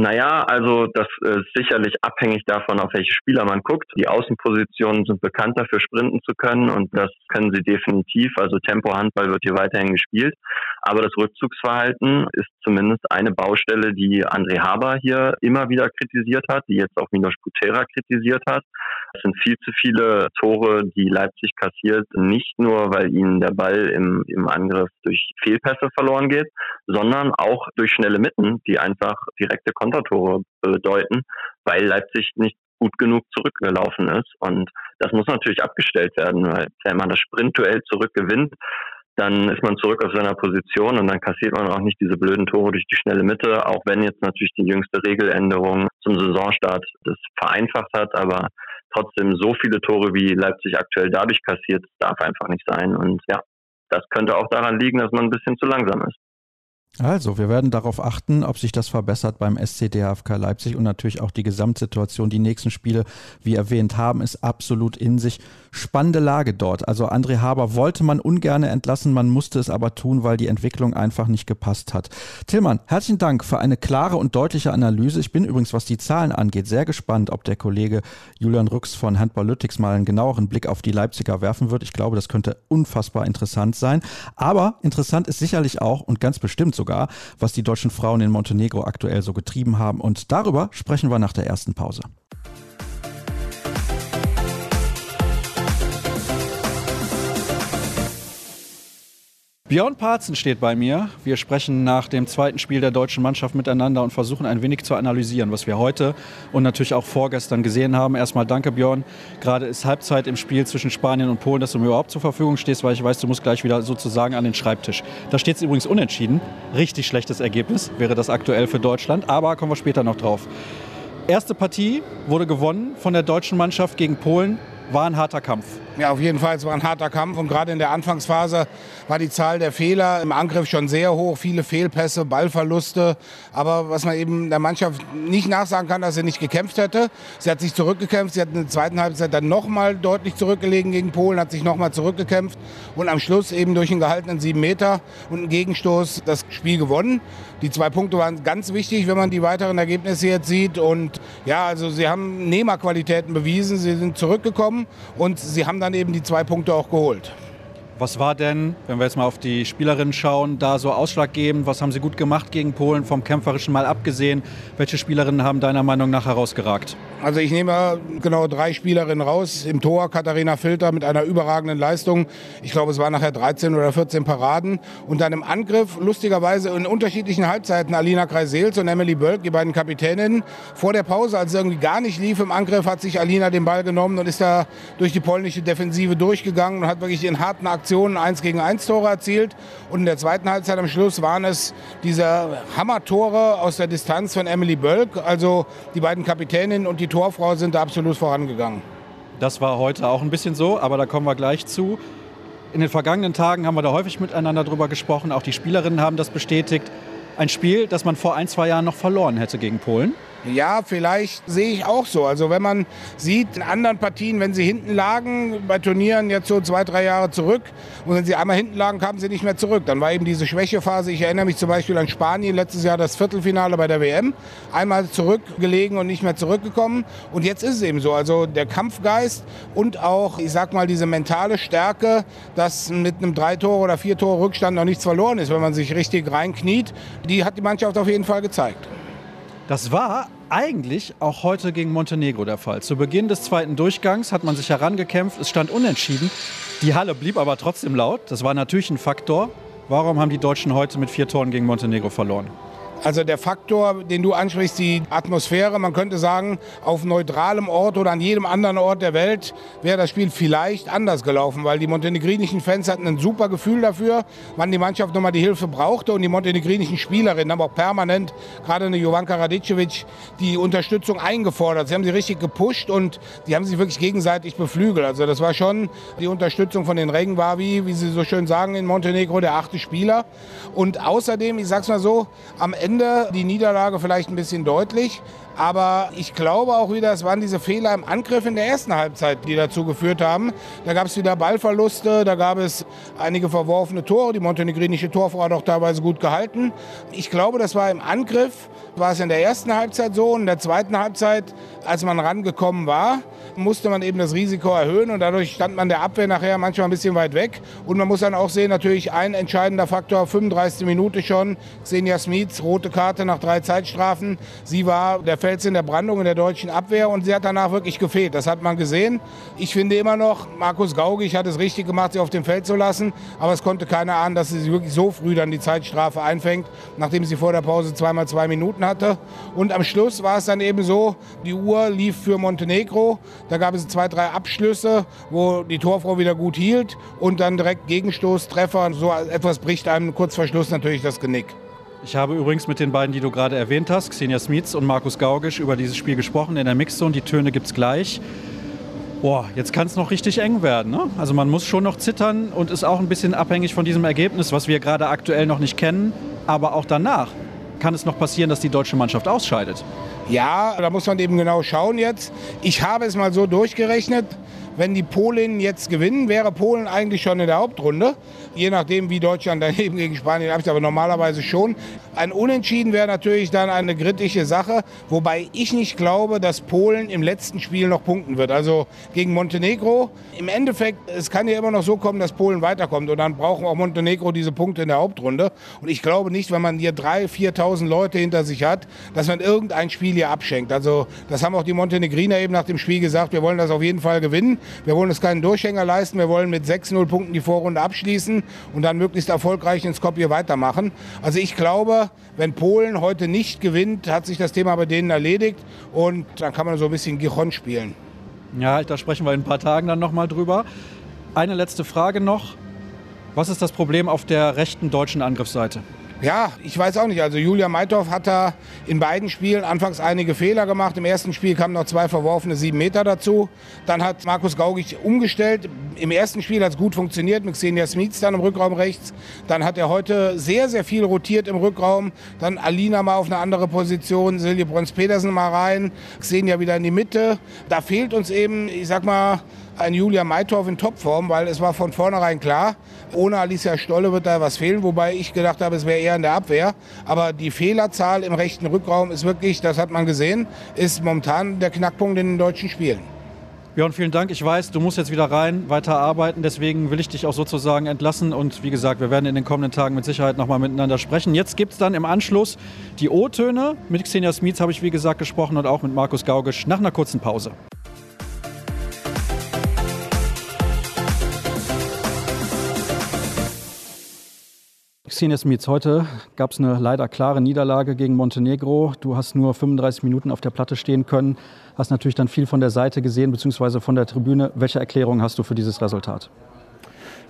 Naja, also das ist sicherlich abhängig davon, auf welche Spieler man guckt. Die Außenpositionen sind bekannt dafür, sprinten zu können und das können sie definitiv. Also Tempo-Handball wird hier weiterhin gespielt. Aber das Rückzugsverhalten ist zumindest eine Baustelle, die André Haber hier immer wieder kritisiert hat, die jetzt auch Minos Butera kritisiert hat. Es sind viel zu viele Tore, die Leipzig kassiert, nicht nur, weil ihnen der Ball im, im Angriff durch Fehlpässe verloren geht, sondern auch durch schnelle Mitten, die einfach direkte Kontertore bedeuten, weil Leipzig nicht gut genug zurückgelaufen ist. Und das muss natürlich abgestellt werden, weil wenn man das Sprintduell zurückgewinnt, dann ist man zurück auf seiner Position und dann kassiert man auch nicht diese blöden Tore durch die schnelle Mitte, auch wenn jetzt natürlich die jüngste Regeländerung zum Saisonstart das vereinfacht hat, aber trotzdem so viele Tore wie Leipzig aktuell dadurch kassiert, darf einfach nicht sein. Und ja, das könnte auch daran liegen, dass man ein bisschen zu langsam ist. Also, wir werden darauf achten, ob sich das verbessert beim SCDHFK Leipzig und natürlich auch die Gesamtsituation. Die nächsten Spiele, wie erwähnt, haben es absolut in sich. Spannende Lage dort. Also, André Haber wollte man ungern entlassen, man musste es aber tun, weil die Entwicklung einfach nicht gepasst hat. Tillmann, herzlichen Dank für eine klare und deutliche Analyse. Ich bin übrigens, was die Zahlen angeht, sehr gespannt, ob der Kollege Julian Rücks von Handball Lüttix mal einen genaueren Blick auf die Leipziger werfen wird. Ich glaube, das könnte unfassbar interessant sein. Aber interessant ist sicherlich auch und ganz bestimmt sogar, was die deutschen Frauen in Montenegro aktuell so getrieben haben. Und darüber sprechen wir nach der ersten Pause. Björn Parzen steht bei mir. Wir sprechen nach dem zweiten Spiel der deutschen Mannschaft miteinander und versuchen ein wenig zu analysieren, was wir heute und natürlich auch vorgestern gesehen haben. Erstmal danke, Björn. Gerade ist Halbzeit im Spiel zwischen Spanien und Polen, dass du mir überhaupt zur Verfügung stehst, weil ich weiß, du musst gleich wieder sozusagen an den Schreibtisch. Da steht es übrigens unentschieden. Richtig schlechtes Ergebnis wäre das aktuell für Deutschland, aber kommen wir später noch drauf. Erste Partie wurde gewonnen von der deutschen Mannschaft gegen Polen. War ein harter Kampf. Ja, auf jeden Fall, es war ein harter Kampf und gerade in der Anfangsphase war die Zahl der Fehler im Angriff schon sehr hoch, viele Fehlpässe, Ballverluste. Aber was man eben der Mannschaft nicht nachsagen kann, dass sie nicht gekämpft hätte. Sie hat sich zurückgekämpft, sie hat in der zweiten Halbzeit dann nochmal deutlich zurückgelegen gegen Polen, hat sich nochmal zurückgekämpft und am Schluss eben durch einen gehaltenen sieben Meter und einen Gegenstoß das Spiel gewonnen. Die zwei Punkte waren ganz wichtig, wenn man die weiteren Ergebnisse jetzt sieht. Und ja, also sie haben Nehmerqualitäten bewiesen, sie sind zurückgekommen und sie haben dann eben die zwei Punkte auch geholt. Was war denn, wenn wir jetzt mal auf die Spielerinnen schauen, da so ausschlaggebend? Was haben sie gut gemacht gegen Polen, vom Kämpferischen mal abgesehen? Welche Spielerinnen haben deiner Meinung nach herausgeragt? Also ich nehme genau drei Spielerinnen raus. Im Tor Katharina Filter mit einer überragenden Leistung. Ich glaube, es waren nachher 13 oder 14 Paraden. Und dann im Angriff, lustigerweise in unterschiedlichen Halbzeiten, Alina Kreisels und Emily Bölk, die beiden Kapitäninnen. Vor der Pause, als es irgendwie gar nicht lief im Angriff, hat sich Alina den Ball genommen und ist da durch die polnische Defensive durchgegangen und hat wirklich in harten Aktionen Aktionen 1 gegen 1 Tore erzielt. Und in der zweiten Halbzeit am Schluss waren es diese Hammer-Tore aus der Distanz von Emily Bölk. Also die beiden Kapitäninnen und die Torfrau sind da absolut vorangegangen. Das war heute auch ein bisschen so, aber da kommen wir gleich zu. In den vergangenen Tagen haben wir da häufig miteinander drüber gesprochen. Auch die Spielerinnen haben das bestätigt. Ein Spiel, das man vor ein, zwei Jahren noch verloren hätte gegen Polen. Ja, vielleicht sehe ich auch so. Also wenn man sieht in anderen Partien, wenn sie hinten lagen, bei Turnieren jetzt so zwei, drei Jahre zurück, und wenn sie einmal hinten lagen, kamen sie nicht mehr zurück. Dann war eben diese Schwächephase. Ich erinnere mich zum Beispiel an Spanien, letztes Jahr das Viertelfinale bei der WM. Einmal zurückgelegen und nicht mehr zurückgekommen. Und jetzt ist es eben so. Also der Kampfgeist und auch, ich sag mal, diese mentale Stärke, dass mit einem drei Tore oder vier Tore Rückstand noch nichts verloren ist, wenn man sich richtig reinkniet, die hat die Mannschaft auf jeden Fall gezeigt. Das war eigentlich auch heute gegen Montenegro der Fall. Zu Beginn des zweiten Durchgangs hat man sich herangekämpft, es stand unentschieden. Die Halle blieb aber trotzdem laut. Das war natürlich ein Faktor. Warum haben die Deutschen heute mit vier Toren gegen Montenegro verloren? Also der Faktor, den du ansprichst, die Atmosphäre, man könnte sagen, auf neutralem Ort oder an jedem anderen Ort der Welt wäre das Spiel vielleicht anders gelaufen, weil die montenegrinischen Fans hatten ein super Gefühl dafür, wann die Mannschaft nochmal die Hilfe brauchte und die montenegrinischen Spielerinnen haben auch permanent, gerade eine Jovanka Radicevic, die Unterstützung eingefordert. Sie haben sie richtig gepusht und die haben sich wirklich gegenseitig beflügelt. Also das war schon die Unterstützung von den Regen war wie, wie sie so schön sagen in Montenegro, der achte Spieler. Und außerdem, ich sag's mal so, am Ende Ende die Niederlage vielleicht ein bisschen deutlich. Aber ich glaube auch wieder, es waren diese Fehler im Angriff in der ersten Halbzeit, die dazu geführt haben. Da gab es wieder Ballverluste, da gab es einige verworfene Tore. Die montenegrinische Torfrau hat auch teilweise gut gehalten. Ich glaube, das war im Angriff, war es in der ersten Halbzeit so. Und in der zweiten Halbzeit, als man rangekommen war, musste man eben das Risiko erhöhen und dadurch stand man der Abwehr nachher manchmal ein bisschen weit weg. Und man muss dann auch sehen, natürlich ein entscheidender Faktor, 35. Minute schon, Xenia Smits, rote Karte nach drei Zeitstrafen. Sie war der Fels in der Brandung in der deutschen Abwehr und sie hat danach wirklich gefehlt. Das hat man gesehen. Ich finde immer noch, Markus Gaugig hat es richtig gemacht, sie auf dem Feld zu lassen, aber es konnte keiner ahnen, dass sie wirklich so früh dann die Zeitstrafe einfängt, nachdem sie vor der Pause zweimal zwei Minuten hatte. Und am Schluss war es dann eben so, die Uhr lief für Montenegro. Da gab es zwei, drei Abschlüsse, wo die Torfrau wieder gut hielt und dann direkt Gegenstoß, Treffer. So etwas bricht einem kurz vor Schluss natürlich das Genick. Ich habe übrigens mit den beiden, die du gerade erwähnt hast, Xenia Smits und Markus Gaugisch, über dieses Spiel gesprochen in der Mixzone. Die Töne gibt es gleich. Boah, jetzt kann es noch richtig eng werden. Ne? Also man muss schon noch zittern und ist auch ein bisschen abhängig von diesem Ergebnis, was wir gerade aktuell noch nicht kennen. Aber auch danach kann es noch passieren, dass die deutsche Mannschaft ausscheidet. Ja, da muss man eben genau schauen jetzt. Ich habe es mal so durchgerechnet. Wenn die Polinnen jetzt gewinnen, wäre Polen eigentlich schon in der Hauptrunde. Je nachdem, wie Deutschland daneben gegen Spanien abschließt, aber normalerweise schon. Ein Unentschieden wäre natürlich dann eine kritische Sache, wobei ich nicht glaube, dass Polen im letzten Spiel noch punkten wird. Also gegen Montenegro. Im Endeffekt, es kann ja immer noch so kommen, dass Polen weiterkommt und dann brauchen auch Montenegro diese Punkte in der Hauptrunde. Und ich glaube nicht, wenn man hier 3.000, 4.000 Leute hinter sich hat, dass man irgendein Spiel hier abschenkt. Also das haben auch die Montenegriner eben nach dem Spiel gesagt, wir wollen das auf jeden Fall gewinnen. Wir wollen uns keinen Durchhänger leisten. Wir wollen mit 6-0 Punkten die Vorrunde abschließen und dann möglichst erfolgreich in Skopje weitermachen. Also ich glaube, wenn Polen heute nicht gewinnt, hat sich das Thema bei denen erledigt und dann kann man so ein bisschen Gijon spielen. Ja, da sprechen wir in ein paar Tagen dann nochmal drüber. Eine letzte Frage noch. Was ist das Problem auf der rechten deutschen Angriffsseite? Ja, ich weiß auch nicht. Also Julia Meithoff hat da in beiden Spielen anfangs einige Fehler gemacht. Im ersten Spiel kamen noch zwei verworfene sieben Meter dazu. Dann hat Markus Gaugig umgestellt. Im ersten Spiel hat es gut funktioniert mit Xenia Smits dann im Rückraum rechts. Dann hat er heute sehr, sehr viel rotiert im Rückraum. Dann Alina mal auf eine andere Position, Silje Brons-Petersen mal rein, Xenia wieder in die Mitte. Da fehlt uns eben, ich sag mal, ein Julia Maitorf in Topform, weil es war von vornherein klar, ohne Alicia Stolle wird da was fehlen, wobei ich gedacht habe, es wäre eher in der Abwehr. Aber die Fehlerzahl im rechten Rückraum ist wirklich, das hat man gesehen, ist momentan der Knackpunkt in den deutschen Spielen. Björn, vielen Dank. Ich weiß, du musst jetzt wieder rein, weiter arbeiten. Deswegen will ich dich auch sozusagen entlassen. Und wie gesagt, wir werden in den kommenden Tagen mit Sicherheit nochmal miteinander sprechen. Jetzt gibt es dann im Anschluss die O-Töne. Mit Xenia Smits habe ich, wie gesagt, gesprochen und auch mit Markus Gaugisch nach einer kurzen Pause. Xenia Smits, heute gab es eine leider klare Niederlage gegen Montenegro. Du hast nur 35 Minuten auf der Platte stehen können, hast natürlich dann viel von der Seite gesehen, beziehungsweise von der Tribüne. Welche Erklärung hast du für dieses Resultat?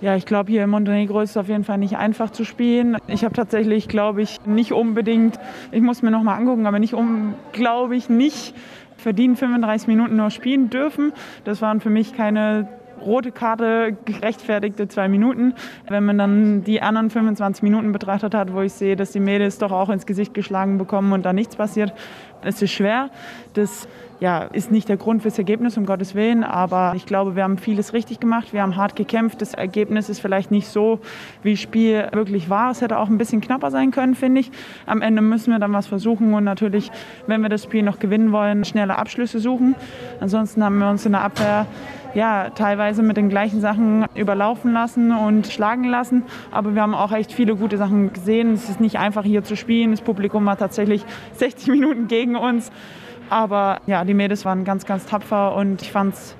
Ja, ich glaube, hier in Montenegro ist es auf jeden Fall nicht einfach zu spielen. Ich habe tatsächlich, glaube ich, nicht unbedingt, ich muss mir noch mal angucken, aber nicht um, glaube ich, nicht verdient 35 Minuten nur spielen dürfen. Das waren für mich keine rote Karte gerechtfertigte zwei Minuten. Wenn man dann die anderen 25 Minuten betrachtet hat, wo ich sehe, dass die Mädels doch auch ins Gesicht geschlagen bekommen und da nichts passiert, es ist schwer. Das ja, ist nicht der Grund fürs Ergebnis, um Gottes Willen, aber ich glaube, wir haben vieles richtig gemacht. Wir haben hart gekämpft. Das Ergebnis ist vielleicht nicht so, wie das Spiel wirklich war. Es hätte auch ein bisschen knapper sein können, finde ich. Am Ende müssen wir dann was versuchen und natürlich, wenn wir das Spiel noch gewinnen wollen, schnelle Abschlüsse suchen. Ansonsten haben wir uns in der Abwehr ja, teilweise mit den gleichen Sachen überlaufen lassen und schlagen lassen. Aber wir haben auch echt viele gute Sachen gesehen. Es ist nicht einfach hier zu spielen. Das Publikum war tatsächlich 60 Minuten gegen uns. Aber ja, die Mädels waren ganz, ganz tapfer und ich fand es,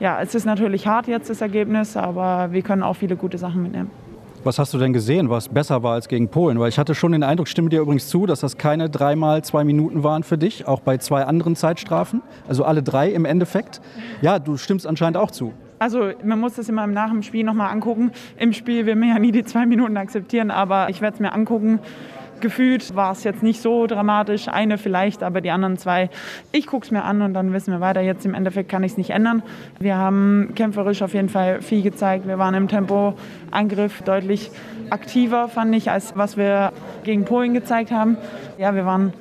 ja, es ist natürlich hart jetzt das Ergebnis, aber wir können auch viele gute Sachen mitnehmen. Was hast du denn gesehen, was besser war als gegen Polen? Weil ich hatte schon den Eindruck, stimme dir übrigens zu, dass das keine dreimal zwei Minuten waren für dich, auch bei zwei anderen Zeitstrafen. Also alle drei im Endeffekt. Ja, du stimmst anscheinend auch zu. Also man muss das immer nach dem Spiel nochmal angucken. Im Spiel will man ja nie die zwei Minuten akzeptieren, aber ich werde es mir angucken gefühlt war es jetzt nicht so dramatisch. Eine vielleicht, aber die anderen zwei, ich gucke es mir an und dann wissen wir weiter. Jetzt im Endeffekt kann ich es nicht ändern. Wir haben kämpferisch auf jeden Fall viel gezeigt. Wir waren im Tempo-Angriff deutlich aktiver, fand ich, als was wir gegen Polen gezeigt haben. Ja, wir waren,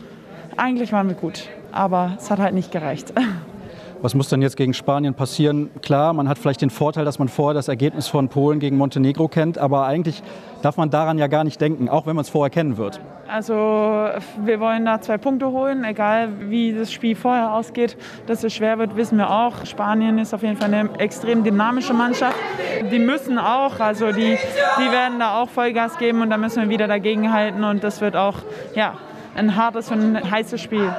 eigentlich waren wir gut, aber es hat halt nicht gereicht. Was muss denn jetzt gegen Spanien passieren? Klar, man hat vielleicht den Vorteil, dass man vorher das Ergebnis von Polen gegen Montenegro kennt, aber eigentlich darf man daran ja gar nicht denken, auch wenn man es vorher kennen wird. Also wir wollen da zwei Punkte holen, egal wie das Spiel vorher ausgeht. Dass es schwer wird, wissen wir auch. Spanien ist auf jeden Fall eine extrem dynamische Mannschaft. Die müssen auch, also die, die werden da auch Vollgas geben und da müssen wir wieder dagegen halten und das wird auch ja, ein hartes und ein heißes Spiel.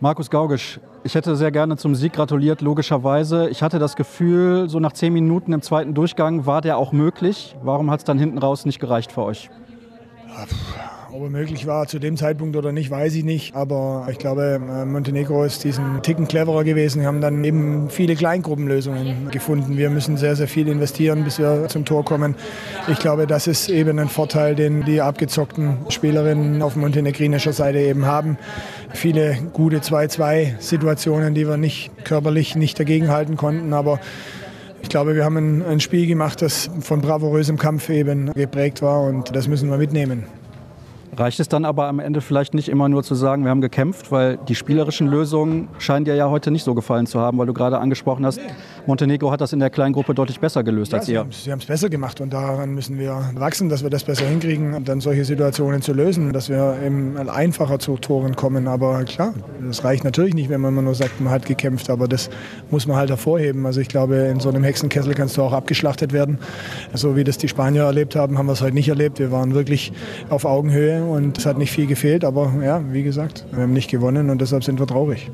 Markus Gaugisch, ich hätte sehr gerne zum Sieg gratuliert, logischerweise. Ich hatte das Gefühl, so nach zehn Minuten im zweiten Durchgang war der auch möglich. Warum hat es dann hinten raus nicht gereicht für euch? Ob er möglich war zu dem Zeitpunkt oder nicht, weiß ich nicht. Aber ich glaube, äh, Montenegro ist diesen Ticken cleverer gewesen. Wir haben dann eben viele Kleingruppenlösungen gefunden. Wir müssen sehr, sehr viel investieren, bis wir zum Tor kommen. Ich glaube, das ist eben ein Vorteil, den die abgezockten Spielerinnen auf montenegrinischer Seite eben haben viele gute 2-2-Situationen, die wir nicht körperlich nicht dagegenhalten konnten. Aber ich glaube, wir haben ein, ein Spiel gemacht, das von bravourösem Kampf eben geprägt war und das müssen wir mitnehmen. Reicht es dann aber am Ende vielleicht nicht immer nur zu sagen, wir haben gekämpft, weil die spielerischen Lösungen scheinen dir ja heute nicht so gefallen zu haben, weil du gerade angesprochen hast, Montenegro hat das in der kleinen Gruppe deutlich besser gelöst ja, als ihr. Sie haben es besser gemacht und daran müssen wir wachsen, dass wir das besser hinkriegen, dann solche Situationen zu lösen, dass wir eben einfacher zu Toren kommen. Aber klar, das reicht natürlich nicht, wenn man nur sagt, man hat gekämpft, aber das muss man halt hervorheben. Also ich glaube, in so einem Hexenkessel kannst du auch abgeschlachtet werden. So wie das die Spanier erlebt haben, haben wir es heute nicht erlebt. Wir waren wirklich auf Augenhöhe und es hat nicht viel gefehlt, aber ja, wie gesagt, wir haben nicht gewonnen und deshalb sind wir traurig.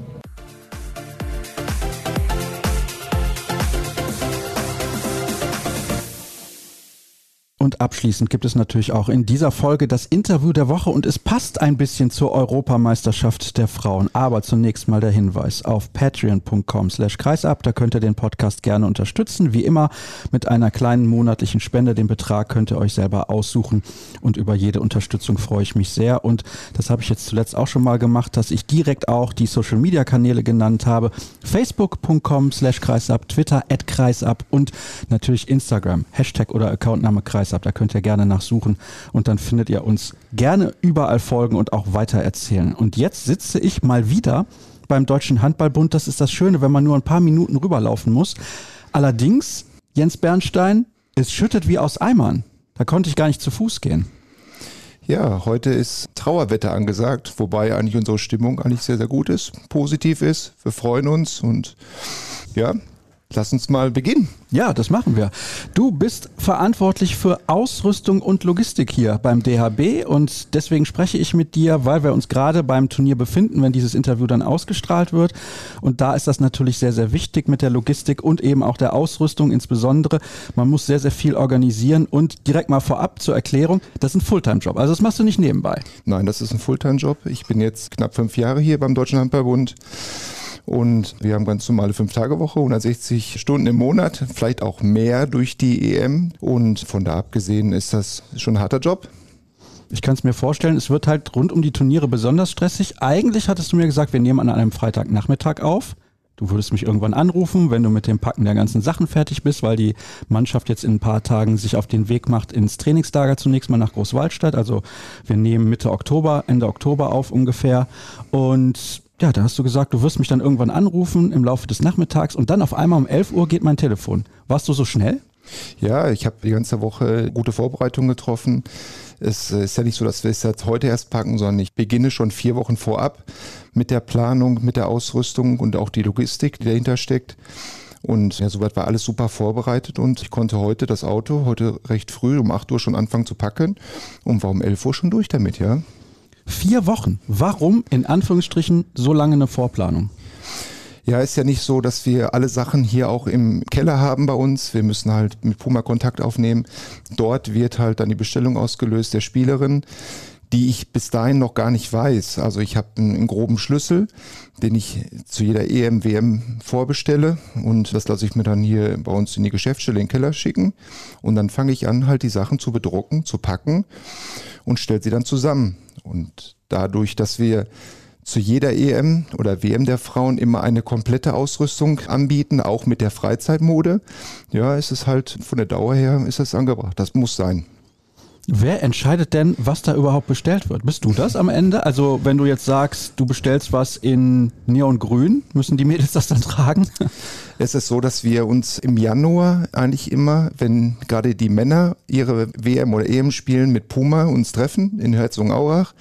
Abschließend gibt es natürlich auch in dieser Folge das Interview der Woche und es passt ein bisschen zur Europameisterschaft der Frauen. Aber zunächst mal der Hinweis auf patreon.com slash kreisab. Da könnt ihr den Podcast gerne unterstützen. Wie immer mit einer kleinen monatlichen Spende. Den Betrag könnt ihr euch selber aussuchen und über jede Unterstützung freue ich mich sehr. Und das habe ich jetzt zuletzt auch schon mal gemacht, dass ich direkt auch die Social Media Kanäle genannt habe. Facebook.com slash kreisab, Twitter at kreisab und natürlich Instagram. Hashtag oder Accountname kreisab habt. Da könnt ihr gerne nachsuchen und dann findet ihr uns gerne überall folgen und auch weiter erzählen. Und jetzt sitze ich mal wieder beim Deutschen Handballbund. Das ist das Schöne, wenn man nur ein paar Minuten rüberlaufen muss. Allerdings, Jens Bernstein, es schüttet wie aus Eimern. Da konnte ich gar nicht zu Fuß gehen. Ja, heute ist Trauerwetter angesagt, wobei eigentlich unsere Stimmung eigentlich sehr, sehr gut ist, positiv ist. Wir freuen uns und ja, Lass uns mal beginnen. Ja, das machen wir. Du bist verantwortlich für Ausrüstung und Logistik hier beim DHB und deswegen spreche ich mit dir, weil wir uns gerade beim Turnier befinden, wenn dieses Interview dann ausgestrahlt wird. Und da ist das natürlich sehr, sehr wichtig mit der Logistik und eben auch der Ausrüstung insbesondere. Man muss sehr, sehr viel organisieren und direkt mal vorab zur Erklärung, das ist ein Fulltime-Job. Also das machst du nicht nebenbei. Nein, das ist ein Fulltime-Job. Ich bin jetzt knapp fünf Jahre hier beim Deutschen Handballbund. Und wir haben ganz normale Fünf-Tage-Woche, 160 Stunden im Monat, vielleicht auch mehr durch die EM. Und von da abgesehen ist das schon ein harter Job. Ich kann es mir vorstellen, es wird halt rund um die Turniere besonders stressig. Eigentlich hattest du mir gesagt, wir nehmen an einem Freitagnachmittag auf. Du würdest mich irgendwann anrufen, wenn du mit dem Packen der ganzen Sachen fertig bist, weil die Mannschaft jetzt in ein paar Tagen sich auf den Weg macht ins Trainingslager zunächst mal nach Großwaldstadt. Also wir nehmen Mitte Oktober, Ende Oktober auf ungefähr. Und ja, da hast du gesagt, du wirst mich dann irgendwann anrufen im Laufe des Nachmittags und dann auf einmal um 11 Uhr geht mein Telefon. Warst du so schnell? Ja, ich habe die ganze Woche gute Vorbereitungen getroffen. Es ist ja nicht so, dass wir es jetzt heute erst packen, sondern ich beginne schon vier Wochen vorab mit der Planung, mit der Ausrüstung und auch die Logistik, die dahinter steckt. Und ja, soweit war alles super vorbereitet und ich konnte heute das Auto, heute recht früh um 8 Uhr schon anfangen zu packen und war um 11 Uhr schon durch damit, ja. Vier Wochen. Warum in Anführungsstrichen so lange eine Vorplanung? Ja, ist ja nicht so, dass wir alle Sachen hier auch im Keller haben bei uns. Wir müssen halt mit Puma Kontakt aufnehmen. Dort wird halt dann die Bestellung ausgelöst der Spielerin, die ich bis dahin noch gar nicht weiß. Also ich habe einen, einen, groben Schlüssel, den ich zu jeder EM, WM vorbestelle und das lasse ich mir dann hier bei uns in die Geschäftsstelle in den Keller schicken und dann fange ich an, halt die Sachen zu bedrucken, zu packen und stelle sie dann zusammen. Und dadurch, dass wir zu jeder EM oder WM der Frauen immer eine komplette Ausrüstung anbieten, auch mit der Freizeitmode, ja, ist es halt von der Dauer her ist es angebracht. Das muss sein. Wer entscheidet denn, was da überhaupt bestellt wird? Bist du das am Ende? Also, wenn du jetzt sagst, du bestellst was in Neongrün, müssen die Mädels das dann tragen? Es ist so, dass wir uns im Januar eigentlich immer, wenn gerade die Männer ihre WM oder EM spielen, mit Puma uns treffen in Herzogenaurach.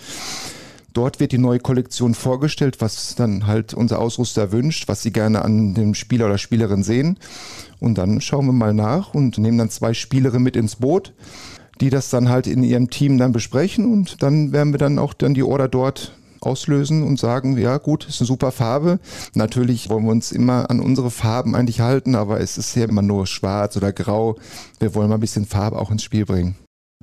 Dort wird die neue Kollektion vorgestellt, was dann halt unser Ausrüster wünscht, was sie gerne an dem Spieler oder Spielerin sehen. Und dann schauen wir mal nach und nehmen dann zwei Spielerinnen mit ins Boot die das dann halt in ihrem Team dann besprechen und dann werden wir dann auch dann die Order dort auslösen und sagen, ja gut, ist eine super Farbe. Natürlich wollen wir uns immer an unsere Farben eigentlich halten, aber es ist ja immer nur schwarz oder grau. Wir wollen mal ein bisschen Farbe auch ins Spiel bringen.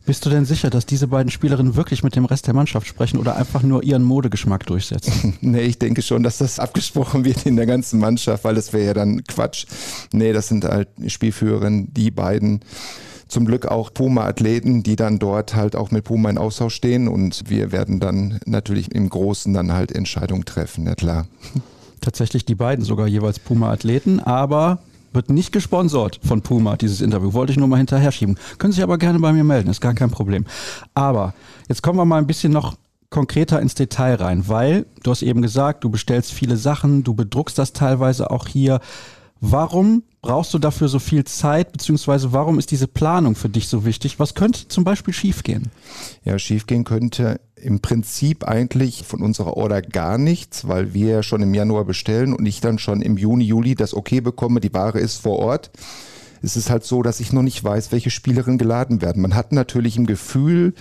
Bist du denn sicher, dass diese beiden Spielerinnen wirklich mit dem Rest der Mannschaft sprechen oder einfach nur ihren Modegeschmack durchsetzen? nee, ich denke schon, dass das abgesprochen wird in der ganzen Mannschaft, weil das wäre ja dann Quatsch. Nee, das sind halt Spielführerinnen, die beiden zum Glück auch Puma-Athleten, die dann dort halt auch mit Puma in Austausch stehen und wir werden dann natürlich im Großen dann halt Entscheidungen treffen, ja klar. Tatsächlich die beiden sogar jeweils Puma-Athleten, aber wird nicht gesponsert von Puma, dieses Interview. Wollte ich nur mal hinterher schieben. Können sich aber gerne bei mir melden, ist gar kein Problem. Aber jetzt kommen wir mal ein bisschen noch konkreter ins Detail rein, weil du hast eben gesagt, du bestellst viele Sachen, du bedruckst das teilweise auch hier. Warum brauchst du dafür so viel Zeit, beziehungsweise warum ist diese Planung für dich so wichtig? Was könnte zum Beispiel schiefgehen? Ja, schiefgehen könnte im Prinzip eigentlich von unserer Order gar nichts, weil wir ja schon im Januar bestellen und ich dann schon im Juni, Juli das Okay bekomme, die Ware ist vor Ort. Es ist halt so, dass ich noch nicht weiß, welche Spielerinnen geladen werden. Man hat natürlich im Gefühl,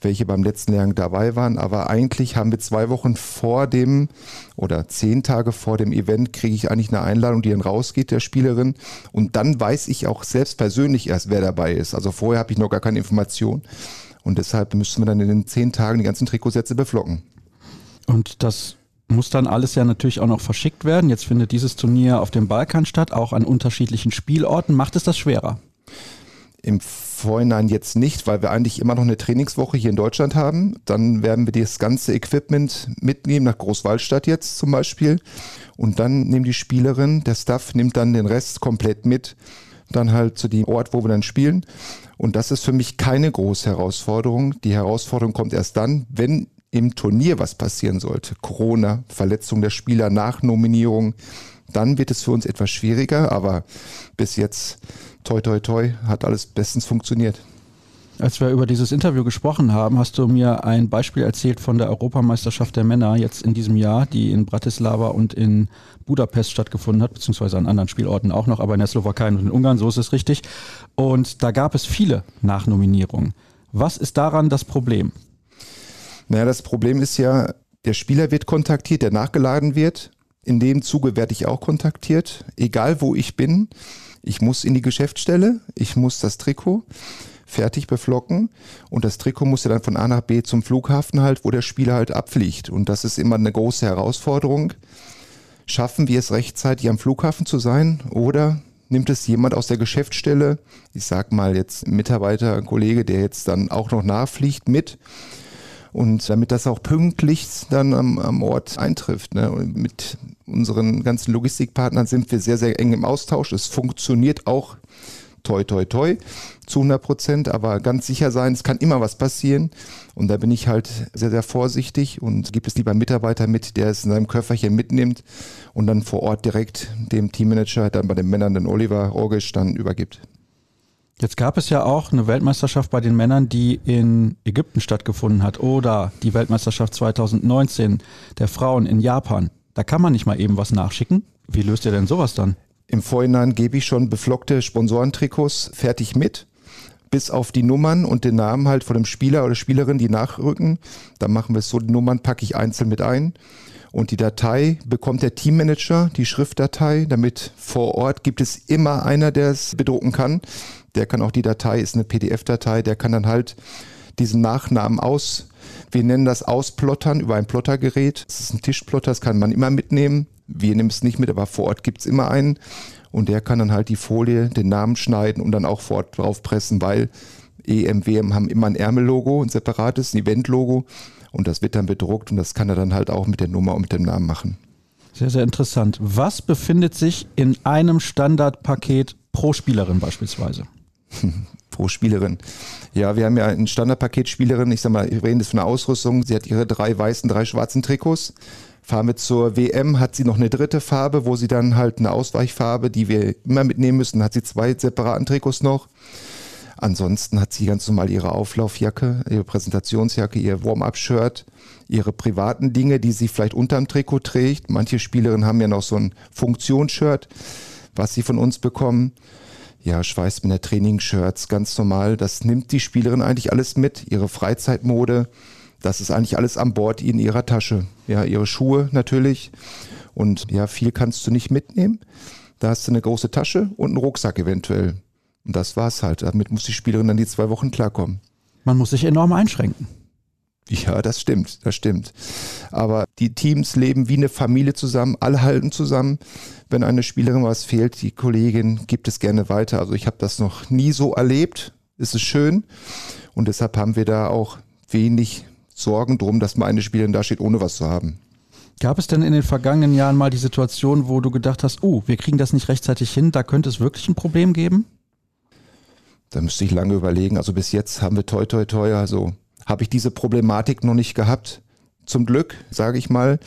welche beim letzten Lehrgang dabei waren. Aber eigentlich haben wir zwei Wochen vor dem oder zehn Tage vor dem Event kriege ich eigentlich eine Einladung, die dann rausgeht der Spielerin. Und dann weiß ich auch selbst persönlich erst, wer dabei ist. Also vorher habe ich noch gar keine Information. Und deshalb müssen wir dann in den zehn Tagen die ganzen Trikotsätze beflocken. Und das muss dann alles ja natürlich auch noch verschickt werden. Jetzt findet dieses Turnier auf dem Balkan statt, auch an unterschiedlichen Spielorten. Macht es das schwerer? Im Vorhinein jetzt nicht, weil wir eigentlich immer noch eine Trainingswoche hier in Deutschland haben. Dann werden wir das ganze Equipment mitnehmen nach Großwaldstadt jetzt zum Beispiel. Und dann nehmen die Spielerin, der Staff nimmt dann den Rest komplett mit, dann halt zu dem Ort, wo wir dann spielen. Und das ist für mich keine große Herausforderung. Die Herausforderung kommt erst dann, wenn im Turnier was passieren sollte. Corona, Verletzung der Spieler, Nachnominierung. Dann wird es für uns etwas schwieriger, aber bis jetzt toi toi toi, hat alles bestens funktioniert. Als wir über dieses Interview gesprochen haben, hast du mir ein Beispiel erzählt von der Europameisterschaft der Männer jetzt in diesem Jahr, die in Bratislava und in Budapest stattgefunden hat, beziehungsweise an anderen Spielorten auch noch, aber in der Slowakei und in Ungarn, so ist es richtig. Und da gab es viele Nachnominierungen. Was ist daran das Problem? Naja, das Problem ist ja, der Spieler wird kontaktiert, der nachgeladen wird. In dem Zuge werde ich auch kontaktiert, egal wo ich bin. Ich muss in die Geschäftsstelle, ich muss das Trikot fertig beflocken und das Trikot muss ja dann von A nach B zum Flughafen halt, wo der Spieler halt abfliegt. Und das ist immer eine große Herausforderung. Schaffen wir es rechtzeitig am Flughafen zu sein oder nimmt es jemand aus der Geschäftsstelle, ich sag mal jetzt Mitarbeiter, Kollege, der jetzt dann auch noch nachfliegt mit und damit das auch pünktlich dann am, am Ort eintrifft. Ne? Und mit unseren ganzen Logistikpartnern sind wir sehr, sehr eng im Austausch. Es funktioniert auch toi, toi, toi zu 100 Prozent, aber ganz sicher sein, es kann immer was passieren. Und da bin ich halt sehr, sehr vorsichtig und gibt es lieber einen Mitarbeiter mit, der es in seinem Köfferchen mitnimmt und dann vor Ort direkt dem Teammanager, dann bei den Männern, den Oliver Orgisch, dann übergibt. Jetzt gab es ja auch eine Weltmeisterschaft bei den Männern, die in Ägypten stattgefunden hat oder die Weltmeisterschaft 2019 der Frauen in Japan. Da kann man nicht mal eben was nachschicken. Wie löst ihr denn sowas dann? Im Vorhinein gebe ich schon beflockte Sponsorentrikots fertig mit, bis auf die Nummern und den Namen halt von dem Spieler oder Spielerin, die nachrücken. Dann machen wir es so, die Nummern packe ich einzeln mit ein. Und die Datei bekommt der Teammanager, die Schriftdatei, damit vor Ort gibt es immer einer, der es bedrucken kann. Der kann auch die Datei, ist eine PDF-Datei, der kann dann halt diesen Nachnamen aus, wir nennen das Ausplottern über ein Plottergerät. Das ist ein Tischplotter, das kann man immer mitnehmen. Wir nehmen es nicht mit, aber vor Ort gibt es immer einen. Und der kann dann halt die Folie, den Namen schneiden und dann auch vor Ort drauf pressen, weil EMWM haben immer ein Ärmellogo, ein separates, ein Eventlogo. Und das wird dann bedruckt und das kann er dann halt auch mit der Nummer und mit dem Namen machen. Sehr, sehr interessant. Was befindet sich in einem Standardpaket pro Spielerin beispielsweise? pro Spielerin. Ja, wir haben ja ein Standardpaket Spielerin. Ich sag mal, wir reden das von der Ausrüstung. Sie hat ihre drei weißen, drei schwarzen Trikots fahren wir zur WM, hat sie noch eine dritte Farbe, wo sie dann halt eine Ausweichfarbe, die wir immer mitnehmen müssen, hat sie zwei separaten Trikots noch. Ansonsten hat sie ganz normal ihre Auflaufjacke, ihre Präsentationsjacke, ihr Warm-up-Shirt, ihre privaten Dinge, die sie vielleicht unterm Trikot trägt. Manche Spielerinnen haben ja noch so ein Funktionsshirt, was sie von uns bekommen. Ja, Schweißbinder, Trainingsshirts, ganz normal. Das nimmt die Spielerin eigentlich alles mit. Ihre Freizeitmode, das ist eigentlich alles an Bord in ihrer Tasche. Ja, ihre Schuhe natürlich. Und ja, viel kannst du nicht mitnehmen. Da hast du eine große Tasche und einen Rucksack eventuell. Und das war's halt. Damit muss die Spielerin dann die zwei Wochen klarkommen. Man muss sich enorm einschränken. Ja, das stimmt, das stimmt. Aber die Teams leben wie eine Familie zusammen, alle halten zusammen. Wenn eine Spielerin was fehlt, die Kollegin gibt es gerne weiter. Also ich habe das noch nie so erlebt. Es ist schön. Und deshalb haben wir da auch wenig Sorgen drum, dass mal eine Spielerin da steht, ohne was zu haben. Gab es denn in den vergangenen Jahren mal die Situation, wo du gedacht hast, oh, wir kriegen das nicht rechtzeitig hin, da könnte es wirklich ein Problem geben? Da müsste ich lange überlegen. Also bis jetzt haben wir toi toi toi, also habe ich diese Problematik noch nicht gehabt. Zum Glück, sage ich mal.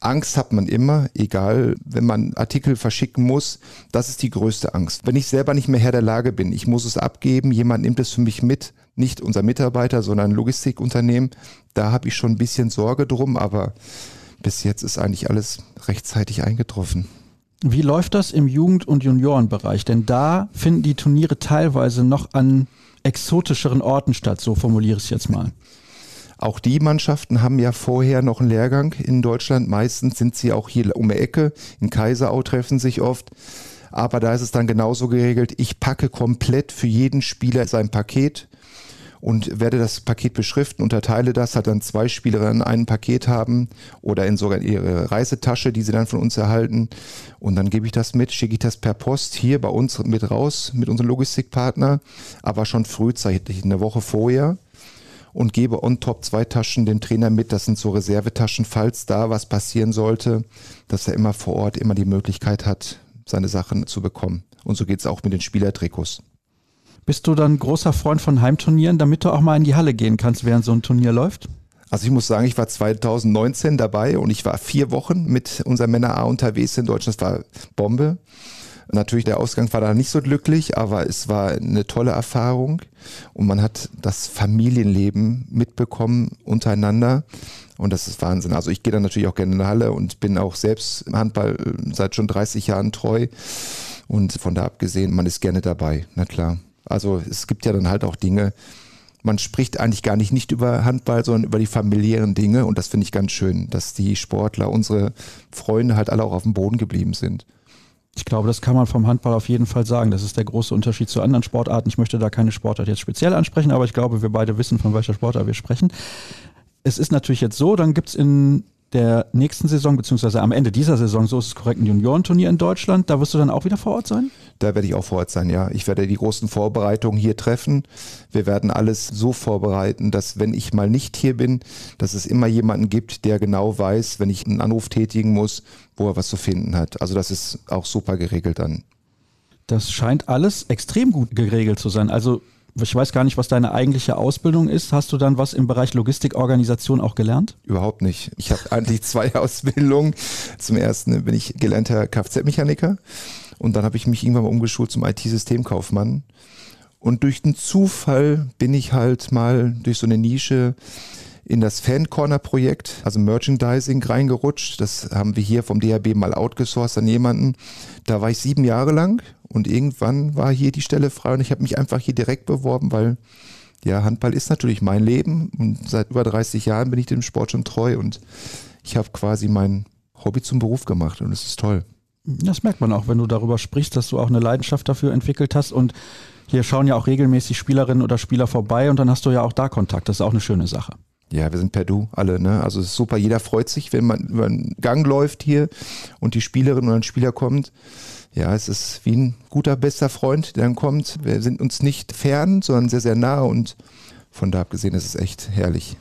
Angst hat man immer, egal, wenn man Artikel verschicken muss. Das ist die größte Angst. Wenn ich selber nicht mehr Herr der Lage bin, ich muss es abgeben, jemand nimmt es für mich mit, nicht unser Mitarbeiter, sondern ein Logistikunternehmen, da habe ich schon ein bisschen Sorge drum, aber bis jetzt ist eigentlich alles rechtzeitig eingetroffen. Wie läuft das im Jugend- und Juniorenbereich? Denn da finden die Turniere teilweise noch an exotischeren Orten statt, so formuliere ich es jetzt mal. Auch die Mannschaften haben ja vorher noch einen Lehrgang in Deutschland. Meistens sind sie auch hier um die Ecke. In Kaiserau treffen sich oft. Aber da ist es dann genauso geregelt. Ich packe komplett für jeden Spieler sein Paket und werde das Paket beschriften, unterteile das, hat dann zwei Spielerinnen ein Paket haben oder in sogar ihre Reisetasche, die sie dann von uns erhalten. Und dann gebe ich das mit, schicke ich das per Post hier bei uns mit raus, mit unserem Logistikpartner, aber schon frühzeitig, eine Woche vorher und gebe on top zwei Taschen dem Trainer mit. Das sind so Reservetaschen, falls da was passieren sollte, dass er immer vor Ort immer die Möglichkeit hat, seine Sachen zu bekommen. Und so geht es auch mit den Spielertrikots. Bist du dann großer Freund von Heimturnieren, damit du auch mal in die Halle gehen kannst, während so ein Turnier läuft? Also ich muss sagen, ich war 2019 dabei und ich war vier Wochen mit unserer Männer A unterwegs in Deutschland. Das war Bombe. Natürlich, der Ausgang war da nicht so glücklich, aber es war eine tolle Erfahrung und man hat das Familienleben mitbekommen untereinander. Und das ist Wahnsinn. Also ich gehe dann natürlich auch gerne in die Halle und bin auch selbst Handball seit schon 30 Jahren treu. Und von da abgesehen, man ist gerne dabei, na klar. Also es gibt ja dann halt auch Dinge, man spricht eigentlich gar nicht, nicht über Handball, sondern über die familiären Dinge. Und das finde ich ganz schön, dass die Sportler, unsere Freunde halt alle auch auf dem Boden geblieben sind. Ich glaube, das kann man vom Handball auf jeden Fall sagen. Das ist der große Unterschied zu anderen Sportarten. Ich möchte da keine Sportart jetzt speziell ansprechen, aber ich glaube, wir beide wissen, von welcher Sportart wir sprechen. Es ist natürlich jetzt so, dann gibt es in der nächsten Saison, beziehungsweise am Ende dieser Saison, so ist es korrekt, ein Juniorenturnier in Deutschland. Da wirst du dann auch wieder vor Ort sein? Da werde ich auch vor Ort sein, ja. Ich werde die großen Vorbereitungen hier treffen. Wir werden alles so vorbereiten, dass wenn ich mal nicht hier bin, dass es immer jemanden gibt, der genau weiß, wenn ich einen Anruf tätigen muss, wo er was zu finden hat. Also das ist auch super geregelt dann. Das scheint alles extrem gut geregelt zu sein. Also ich weiß gar nicht, was deine eigentliche Ausbildung ist. Hast du dann was im Bereich Logistikorganisation auch gelernt? Überhaupt nicht. Ich habe eigentlich zwei Ausbildungen. Zum ersten bin ich gelernter Kfz-Mechaniker und dann habe ich mich irgendwann mal umgeschult zum IT-Systemkaufmann. Und durch den Zufall bin ich halt mal durch so eine Nische in das Fan Corner Projekt, also Merchandising reingerutscht. Das haben wir hier vom DHB mal outgesourced an jemanden. Da war ich sieben Jahre lang und irgendwann war hier die Stelle frei und ich habe mich einfach hier direkt beworben, weil ja, Handball ist natürlich mein Leben und seit über 30 Jahren bin ich dem Sport schon treu und ich habe quasi mein Hobby zum Beruf gemacht und es ist toll. Das merkt man auch, wenn du darüber sprichst, dass du auch eine Leidenschaft dafür entwickelt hast und hier schauen ja auch regelmäßig Spielerinnen oder Spieler vorbei und dann hast du ja auch da Kontakt. Das ist auch eine schöne Sache. Ja, wir sind per Du alle, ne? Also es ist super. Jeder freut sich, wenn man über einen Gang läuft hier und die Spielerin oder ein Spieler kommt. Ja, es ist wie ein guter, bester Freund, der dann kommt. Wir sind uns nicht fern, sondern sehr, sehr nah und von da abgesehen ist es echt herrlich.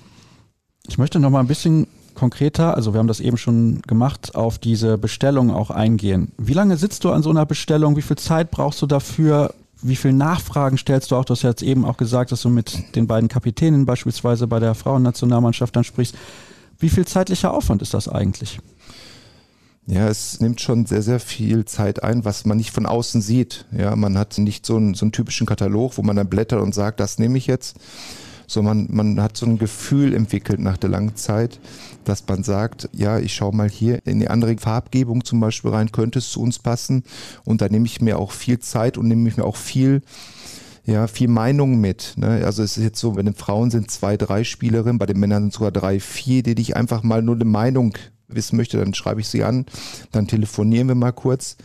Ich möchte noch mal ein bisschen konkreter, also wir haben das eben schon gemacht, auf diese Bestellung auch eingehen. Wie lange sitzt du an so einer Bestellung? Wie viel Zeit brauchst du dafür? Wie viele Nachfragen stellst du auch? Du hast ja jetzt eben auch gesagt, dass du mit den beiden Kapitänen beispielsweise bei der Frauennationalmannschaft dann sprichst. Wie viel zeitlicher Aufwand ist das eigentlich? Ja, es nimmt schon sehr, sehr viel Zeit ein, was man nicht von außen sieht. Ja, man hat nicht so einen, so einen typischen Katalog, wo man dann blättert und sagt, das nehme ich jetzt, sondern man, man hat so ein Gefühl entwickelt nach der langen Zeit, dass man sagt, ja, ich schaue mal hier in die andere Farbgebung zum Beispiel rein, könnte es zu uns passen. Und da nehme ich mir auch viel Zeit und nehme ich mir auch viel ja, viel Meinung mit. Ne? Also es ist jetzt so, bei den Frauen sind zwei, drei Spielerinnen, bei den Männern sind sogar drei, vier, die dich einfach mal nur eine Meinung wissen möchte, dann schreibe ich sie an, dann telefonieren wir mal kurz,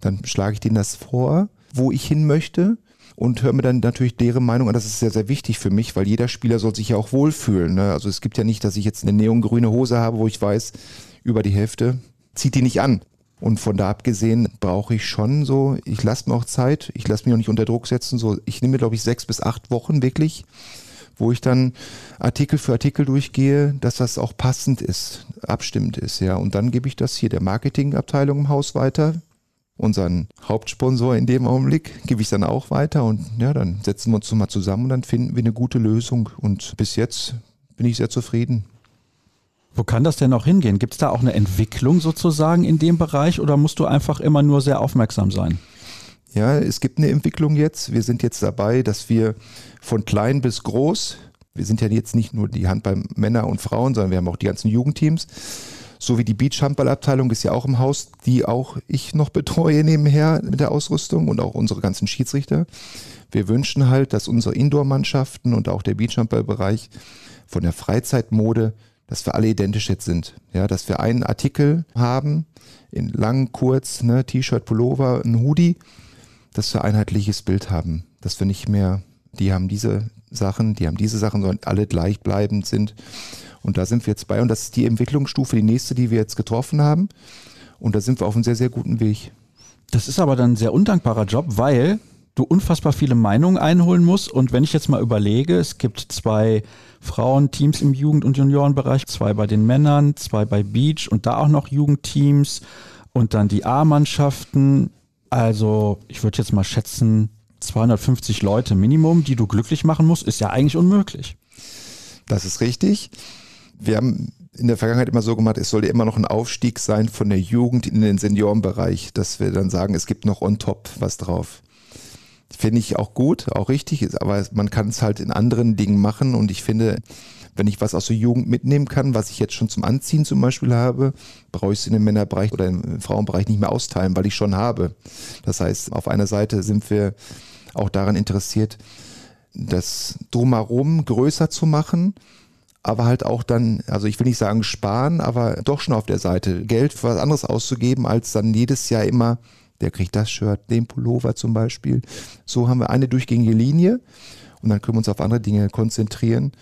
dann schlage ich denen das vor, wo ich hin möchte und höre mir dann natürlich deren Meinung an. Das ist sehr, sehr wichtig für mich, weil jeder Spieler soll sich ja auch wohlfühlen. Ne? Also es gibt ja nicht, dass ich jetzt eine neongrüne Hose habe, wo ich weiß, über die Hälfte zieht die nicht an. Und von da abgesehen brauche ich schon so, ich lasse mir auch Zeit, ich lasse mich auch nicht unter Druck setzen. So, ich nehme, glaube ich, sechs bis acht Wochen wirklich wo ich dann Artikel für Artikel durchgehe, dass das auch passend ist, abstimmend ist, ja. Und dann gebe ich das hier der Marketingabteilung im Haus weiter, unseren Hauptsponsor in dem Augenblick, gebe ich dann auch weiter und ja, dann setzen wir uns nochmal zusammen und dann finden wir eine gute Lösung. Und bis jetzt bin ich sehr zufrieden. Wo kann das denn noch hingehen? Gibt es da auch eine Entwicklung sozusagen in dem Bereich oder musst du einfach immer nur sehr aufmerksam sein? Ja, es gibt eine Entwicklung jetzt. Wir sind jetzt dabei, dass wir von klein bis groß, wir sind ja jetzt nicht nur die Handballmänner und Frauen, sondern wir haben auch die ganzen Jugendteams, so wie die Beachhandballabteilung ist ja auch im Haus, die auch ich noch betreue nebenher mit der Ausrüstung und auch unsere ganzen Schiedsrichter. Wir wünschen halt, dass unsere Indoor-Mannschaften und auch der Beachhandballbereich von der Freizeitmode, dass wir alle identisch jetzt sind. Ja, dass wir einen Artikel haben, in lang, kurz, ne, T-Shirt, Pullover, ein Hoodie, dass wir einheitliches Bild haben, dass wir nicht mehr, die haben diese Sachen, die haben diese Sachen, sondern alle gleichbleibend sind. Und da sind wir jetzt bei. Und das ist die Entwicklungsstufe, die nächste, die wir jetzt getroffen haben. Und da sind wir auf einem sehr, sehr guten Weg. Das ist aber dann ein sehr undankbarer Job, weil du unfassbar viele Meinungen einholen musst. Und wenn ich jetzt mal überlege, es gibt zwei Frauenteams im Jugend- und Juniorenbereich, zwei bei den Männern, zwei bei Beach und da auch noch Jugendteams und dann die A-Mannschaften. Also ich würde jetzt mal schätzen, 250 Leute Minimum, die du glücklich machen musst, ist ja eigentlich unmöglich. Das ist richtig. Wir haben in der Vergangenheit immer so gemacht, es sollte immer noch ein Aufstieg sein von der Jugend in den Seniorenbereich, dass wir dann sagen, es gibt noch on top was drauf. Finde ich auch gut, auch richtig, aber man kann es halt in anderen Dingen machen und ich finde, wenn ich was aus der Jugend mitnehmen kann, was ich jetzt schon zum Anziehen zum Beispiel habe, brauche ich es in dem Männerbereich oder im Frauenbereich nicht mehr austeilen, weil ich schon habe. Das heißt, auf einer Seite sind wir auch daran interessiert, das drumherum größer zu machen, aber halt auch dann, also ich will nicht sagen sparen, aber doch schon auf der Seite Geld für was anderes auszugeben, als dann jedes Jahr immer, der kriegt das Shirt, den Pullover zum Beispiel. So haben wir eine durchgängige Linie und dann können wir uns auf andere Dinge konzentrieren.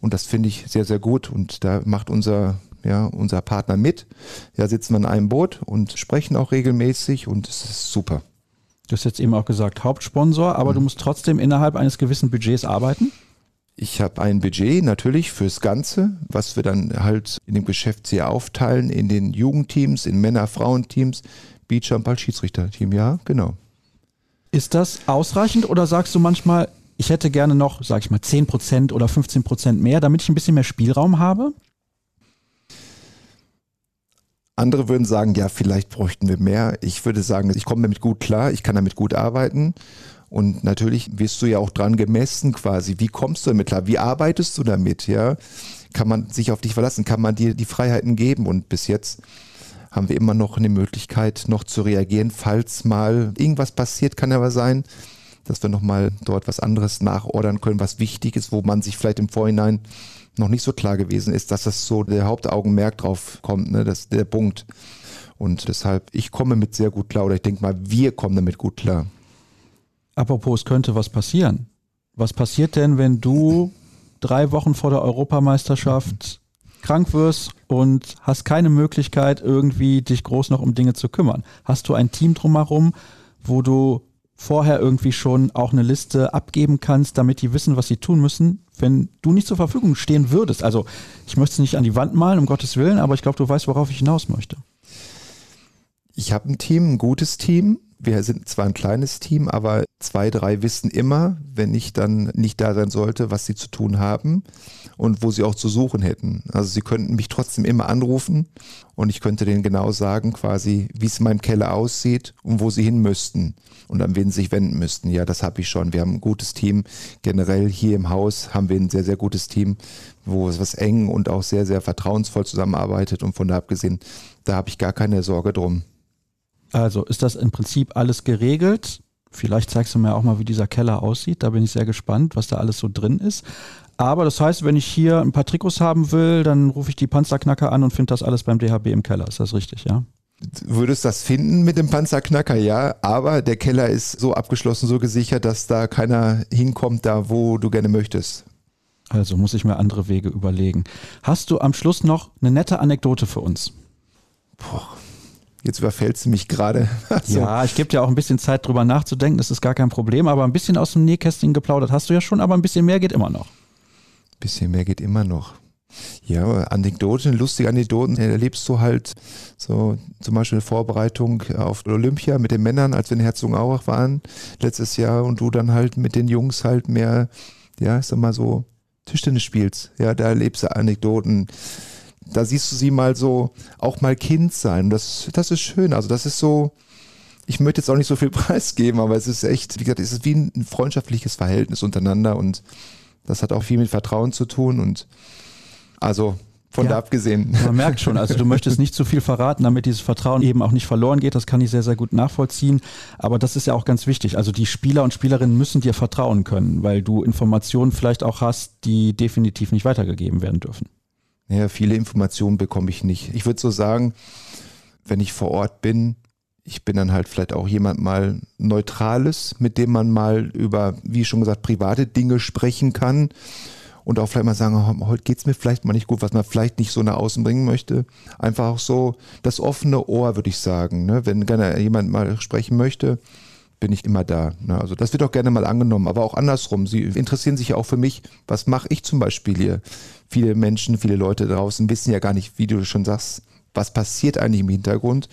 Und das finde ich sehr, sehr gut. Und da macht unser, ja, unser Partner mit. Ja, sitzen wir in einem Boot und sprechen auch regelmäßig und es ist super. Du hast jetzt eben auch gesagt, Hauptsponsor, aber mhm. du musst trotzdem innerhalb eines gewissen Budgets arbeiten? Ich habe ein Budget natürlich fürs Ganze, was wir dann halt in dem Geschäftsjahr aufteilen in den Jugendteams, in Männer-Frauen-Teams, Beacher- und Ball-Schiedsrichter-Team. Ja, genau. Ist das ausreichend oder sagst du manchmal, ich hätte gerne noch, sag ich mal, 10% oder 15% mehr, damit ich ein bisschen mehr Spielraum habe? Andere würden sagen, ja, vielleicht bräuchten wir mehr. Ich würde sagen, ich komme damit gut klar, ich kann damit gut arbeiten. Und natürlich wirst du ja auch dran gemessen quasi. Wie kommst du damit klar? Wie arbeitest du damit? Ja, kann man sich auf dich verlassen? Kann man dir die Freiheiten geben? Und bis jetzt haben wir immer noch eine Möglichkeit, noch zu reagieren, falls mal irgendwas passiert, kann aber sein, dass wir nochmal dort was anderes nachordern können, was wichtig ist, wo man sich vielleicht im Vorhinein noch nicht so klar gewesen ist, dass das so der Hauptaugenmerk drauf kommt, ne? das ist der Punkt. Und deshalb, ich komme mit sehr gut klar, oder ich denke mal, wir kommen damit gut klar. Apropos, es könnte was passieren. Was passiert denn, wenn du drei Wochen vor der Europameisterschaft krank wirst und hast keine Möglichkeit, irgendwie dich groß noch um Dinge zu kümmern? Hast du ein Team drumherum, wo du vorher irgendwie schon auch eine Liste abgeben kannst, damit die wissen, was sie tun müssen, wenn du nicht zur Verfügung stehen würdest. Also ich möchte es nicht an die Wand malen, um Gottes Willen, aber ich glaube, du weißt, worauf ich hinaus möchte. Ich habe ein Team, ein gutes Team. Wir sind zwar ein kleines Team, aber zwei, drei wissen immer, wenn ich dann nicht da sein sollte, was sie zu tun haben und wo sie auch zu suchen hätten. Also sie könnten mich trotzdem immer anrufen und ich könnte denen genau sagen, quasi, wie es in meinem Keller aussieht und wo sie hin müssten und an wen sie sich wenden müssten. Ja, das habe ich schon. Wir haben ein gutes Team. Generell hier im Haus haben wir ein sehr, sehr gutes Team, wo es was eng und auch sehr, sehr vertrauensvoll zusammenarbeitet und von da abgesehen, da habe ich gar keine Sorge drum. Also ist das im Prinzip alles geregelt? Vielleicht zeigst du mir auch mal, wie dieser Keller aussieht. Da bin ich sehr gespannt, was da alles so drin ist. Aber das heißt, wenn ich hier ein paar Trikots haben will, dann rufe ich die Panzerknacker an und finde das alles beim DHB im Keller. Ist das richtig, ja? Du würdest das finden mit dem Panzerknacker, ja, aber der Keller ist so abgeschlossen, so gesichert, dass da keiner hinkommt, da wo du gerne möchtest. Also muss ich mir andere Wege überlegen. Hast du am Schluss noch eine nette Anekdote für uns? Boah, Jetzt überfällst du mich gerade. so. Ja, ich gebe dir auch ein bisschen Zeit drüber nachzudenken, das ist gar kein Problem, aber ein bisschen aus dem Nähkästchen geplaudert hast du ja schon, aber ein bisschen mehr geht immer noch. Ein bisschen mehr geht immer noch. Ja, Anekdoten, lustige Anekdoten erlebst du halt so zum Beispiel eine Vorbereitung auf Olympia mit den Männern, als wir in Herzogenaurach waren letztes Jahr und du dann halt mit den Jungs halt mehr, ja, ich sag mal so Tischtennis spielst. Ja, da erlebst du Anekdoten da siehst du sie mal so, auch mal Kind sein. Das, das ist schön. Also das ist so, ich möchte jetzt auch nicht so viel preisgeben, aber es ist echt, wie gesagt, es ist wie ein freundschaftliches Verhältnis untereinander und das hat auch viel mit Vertrauen zu tun und also von ja, da abgesehen. Man merkt schon, also du möchtest nicht zu viel verraten, damit dieses Vertrauen eben auch nicht verloren geht. Das kann ich sehr, sehr gut nachvollziehen. Aber das ist ja auch ganz wichtig. Also die Spieler und Spielerinnen müssen dir vertrauen können, weil du Informationen vielleicht auch hast, die definitiv nicht weitergegeben werden dürfen. Ja, viele Informationen bekomme ich nicht. Ich würde so sagen, wenn ich vor Ort bin, ich bin dann halt vielleicht auch jemand mal Neutrales, mit dem man mal über, wie schon gesagt, private Dinge sprechen kann und auch vielleicht mal sagen, heute geht's mir vielleicht mal nicht gut, was man vielleicht nicht so nach außen bringen möchte. Einfach auch so das offene Ohr, würde ich sagen. Ne? Wenn gerne jemand mal sprechen möchte, bin ich immer da. Ne? Also das wird auch gerne mal angenommen, aber auch andersrum. Sie interessieren sich ja auch für mich, was mache ich zum Beispiel hier? viele Menschen, viele Leute draußen wissen ja gar nicht, wie du schon sagst, was passiert eigentlich im Hintergrund.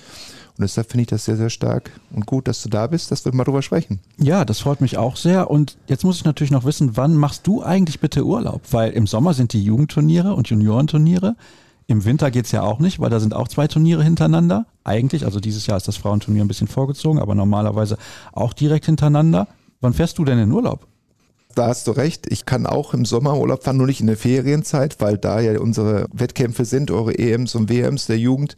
Und deshalb finde ich das sehr, sehr stark und gut, dass du da bist, dass wir mal drüber sprechen. Ja, das freut mich auch sehr. Und jetzt muss ich natürlich noch wissen, wann machst du eigentlich bitte Urlaub? Weil im Sommer sind die Jugendturniere und Juniorenturniere. Im Winter geht es ja auch nicht, weil da sind auch zwei Turniere hintereinander. Eigentlich, also dieses Jahr ist das Frauenturnier ein bisschen vorgezogen, aber normalerweise auch direkt hintereinander. Wann fährst du denn in Urlaub? Da hast du recht. Ich kann auch im Sommer Urlaub fahren, nur nicht in der Ferienzeit, weil da ja unsere Wettkämpfe sind, eure EMs und WMs der Jugend.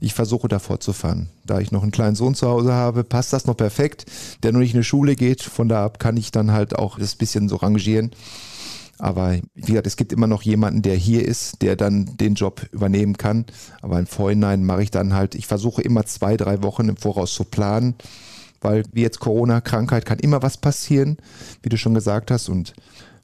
Ich versuche da fortzufahren. Da ich noch einen kleinen Sohn zu Hause habe, passt das noch perfekt, der nur nicht in die Schule geht. Von da ab kann ich dann halt auch das bisschen so rangieren. Aber wie gesagt, es gibt immer noch jemanden, der hier ist, der dann den Job übernehmen kann. Aber im Vorhinein mache ich dann halt, ich versuche immer zwei, drei Wochen im Voraus zu planen weil wie jetzt Corona-Krankheit kann immer was passieren, wie du schon gesagt hast. Und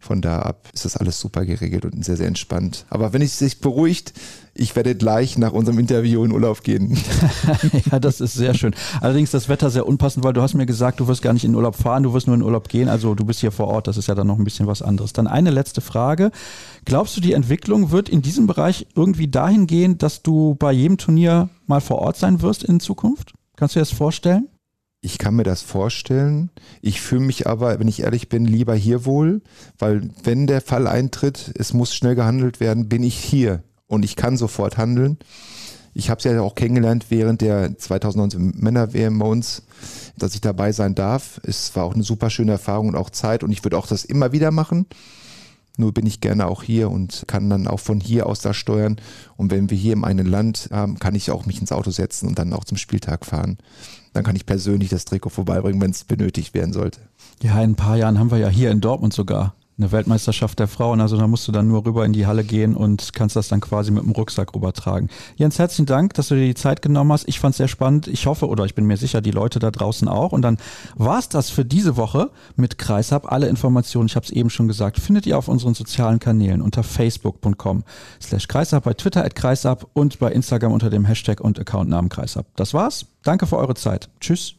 von da ab ist das alles super geregelt und sehr, sehr entspannt. Aber wenn es sich beruhigt, ich werde gleich nach unserem Interview in Urlaub gehen. ja, das ist sehr schön. Allerdings das Wetter sehr unpassend, weil du hast mir gesagt, du wirst gar nicht in Urlaub fahren, du wirst nur in Urlaub gehen. Also du bist hier vor Ort, das ist ja dann noch ein bisschen was anderes. Dann eine letzte Frage. Glaubst du, die Entwicklung wird in diesem Bereich irgendwie dahin gehen, dass du bei jedem Turnier mal vor Ort sein wirst in Zukunft? Kannst du dir das vorstellen? Ich kann mir das vorstellen. Ich fühle mich aber, wenn ich ehrlich bin, lieber hier wohl, weil wenn der Fall eintritt, es muss schnell gehandelt werden, bin ich hier und ich kann sofort handeln. Ich habe es ja auch kennengelernt während der 2019 Männer-WM bei uns, dass ich dabei sein darf. Es war auch eine super schöne Erfahrung und auch Zeit und ich würde auch das immer wieder machen. Nur bin ich gerne auch hier und kann dann auch von hier aus da steuern. Und wenn wir hier im einen Land haben, kann ich auch mich ins Auto setzen und dann auch zum Spieltag fahren. Dann kann ich persönlich das Trikot vorbeibringen, wenn es benötigt werden sollte. Ja, in ein paar Jahren haben wir ja hier in Dortmund sogar eine Weltmeisterschaft der Frauen. Also da musst du dann nur rüber in die Halle gehen und kannst das dann quasi mit dem Rucksack rübertragen. Jens, herzlichen Dank, dass du dir die Zeit genommen hast. Ich fand es sehr spannend. Ich hoffe oder ich bin mir sicher, die Leute da draußen auch. Und dann war es das für diese Woche mit Kreishab. Alle Informationen, ich habe es eben schon gesagt, findet ihr auf unseren sozialen Kanälen unter facebook.com slash Kreishab, bei Twitter at Kreishab und bei Instagram unter dem Hashtag und Accountnamen Kreishab. Das war's. Danke für eure Zeit. Tschüss.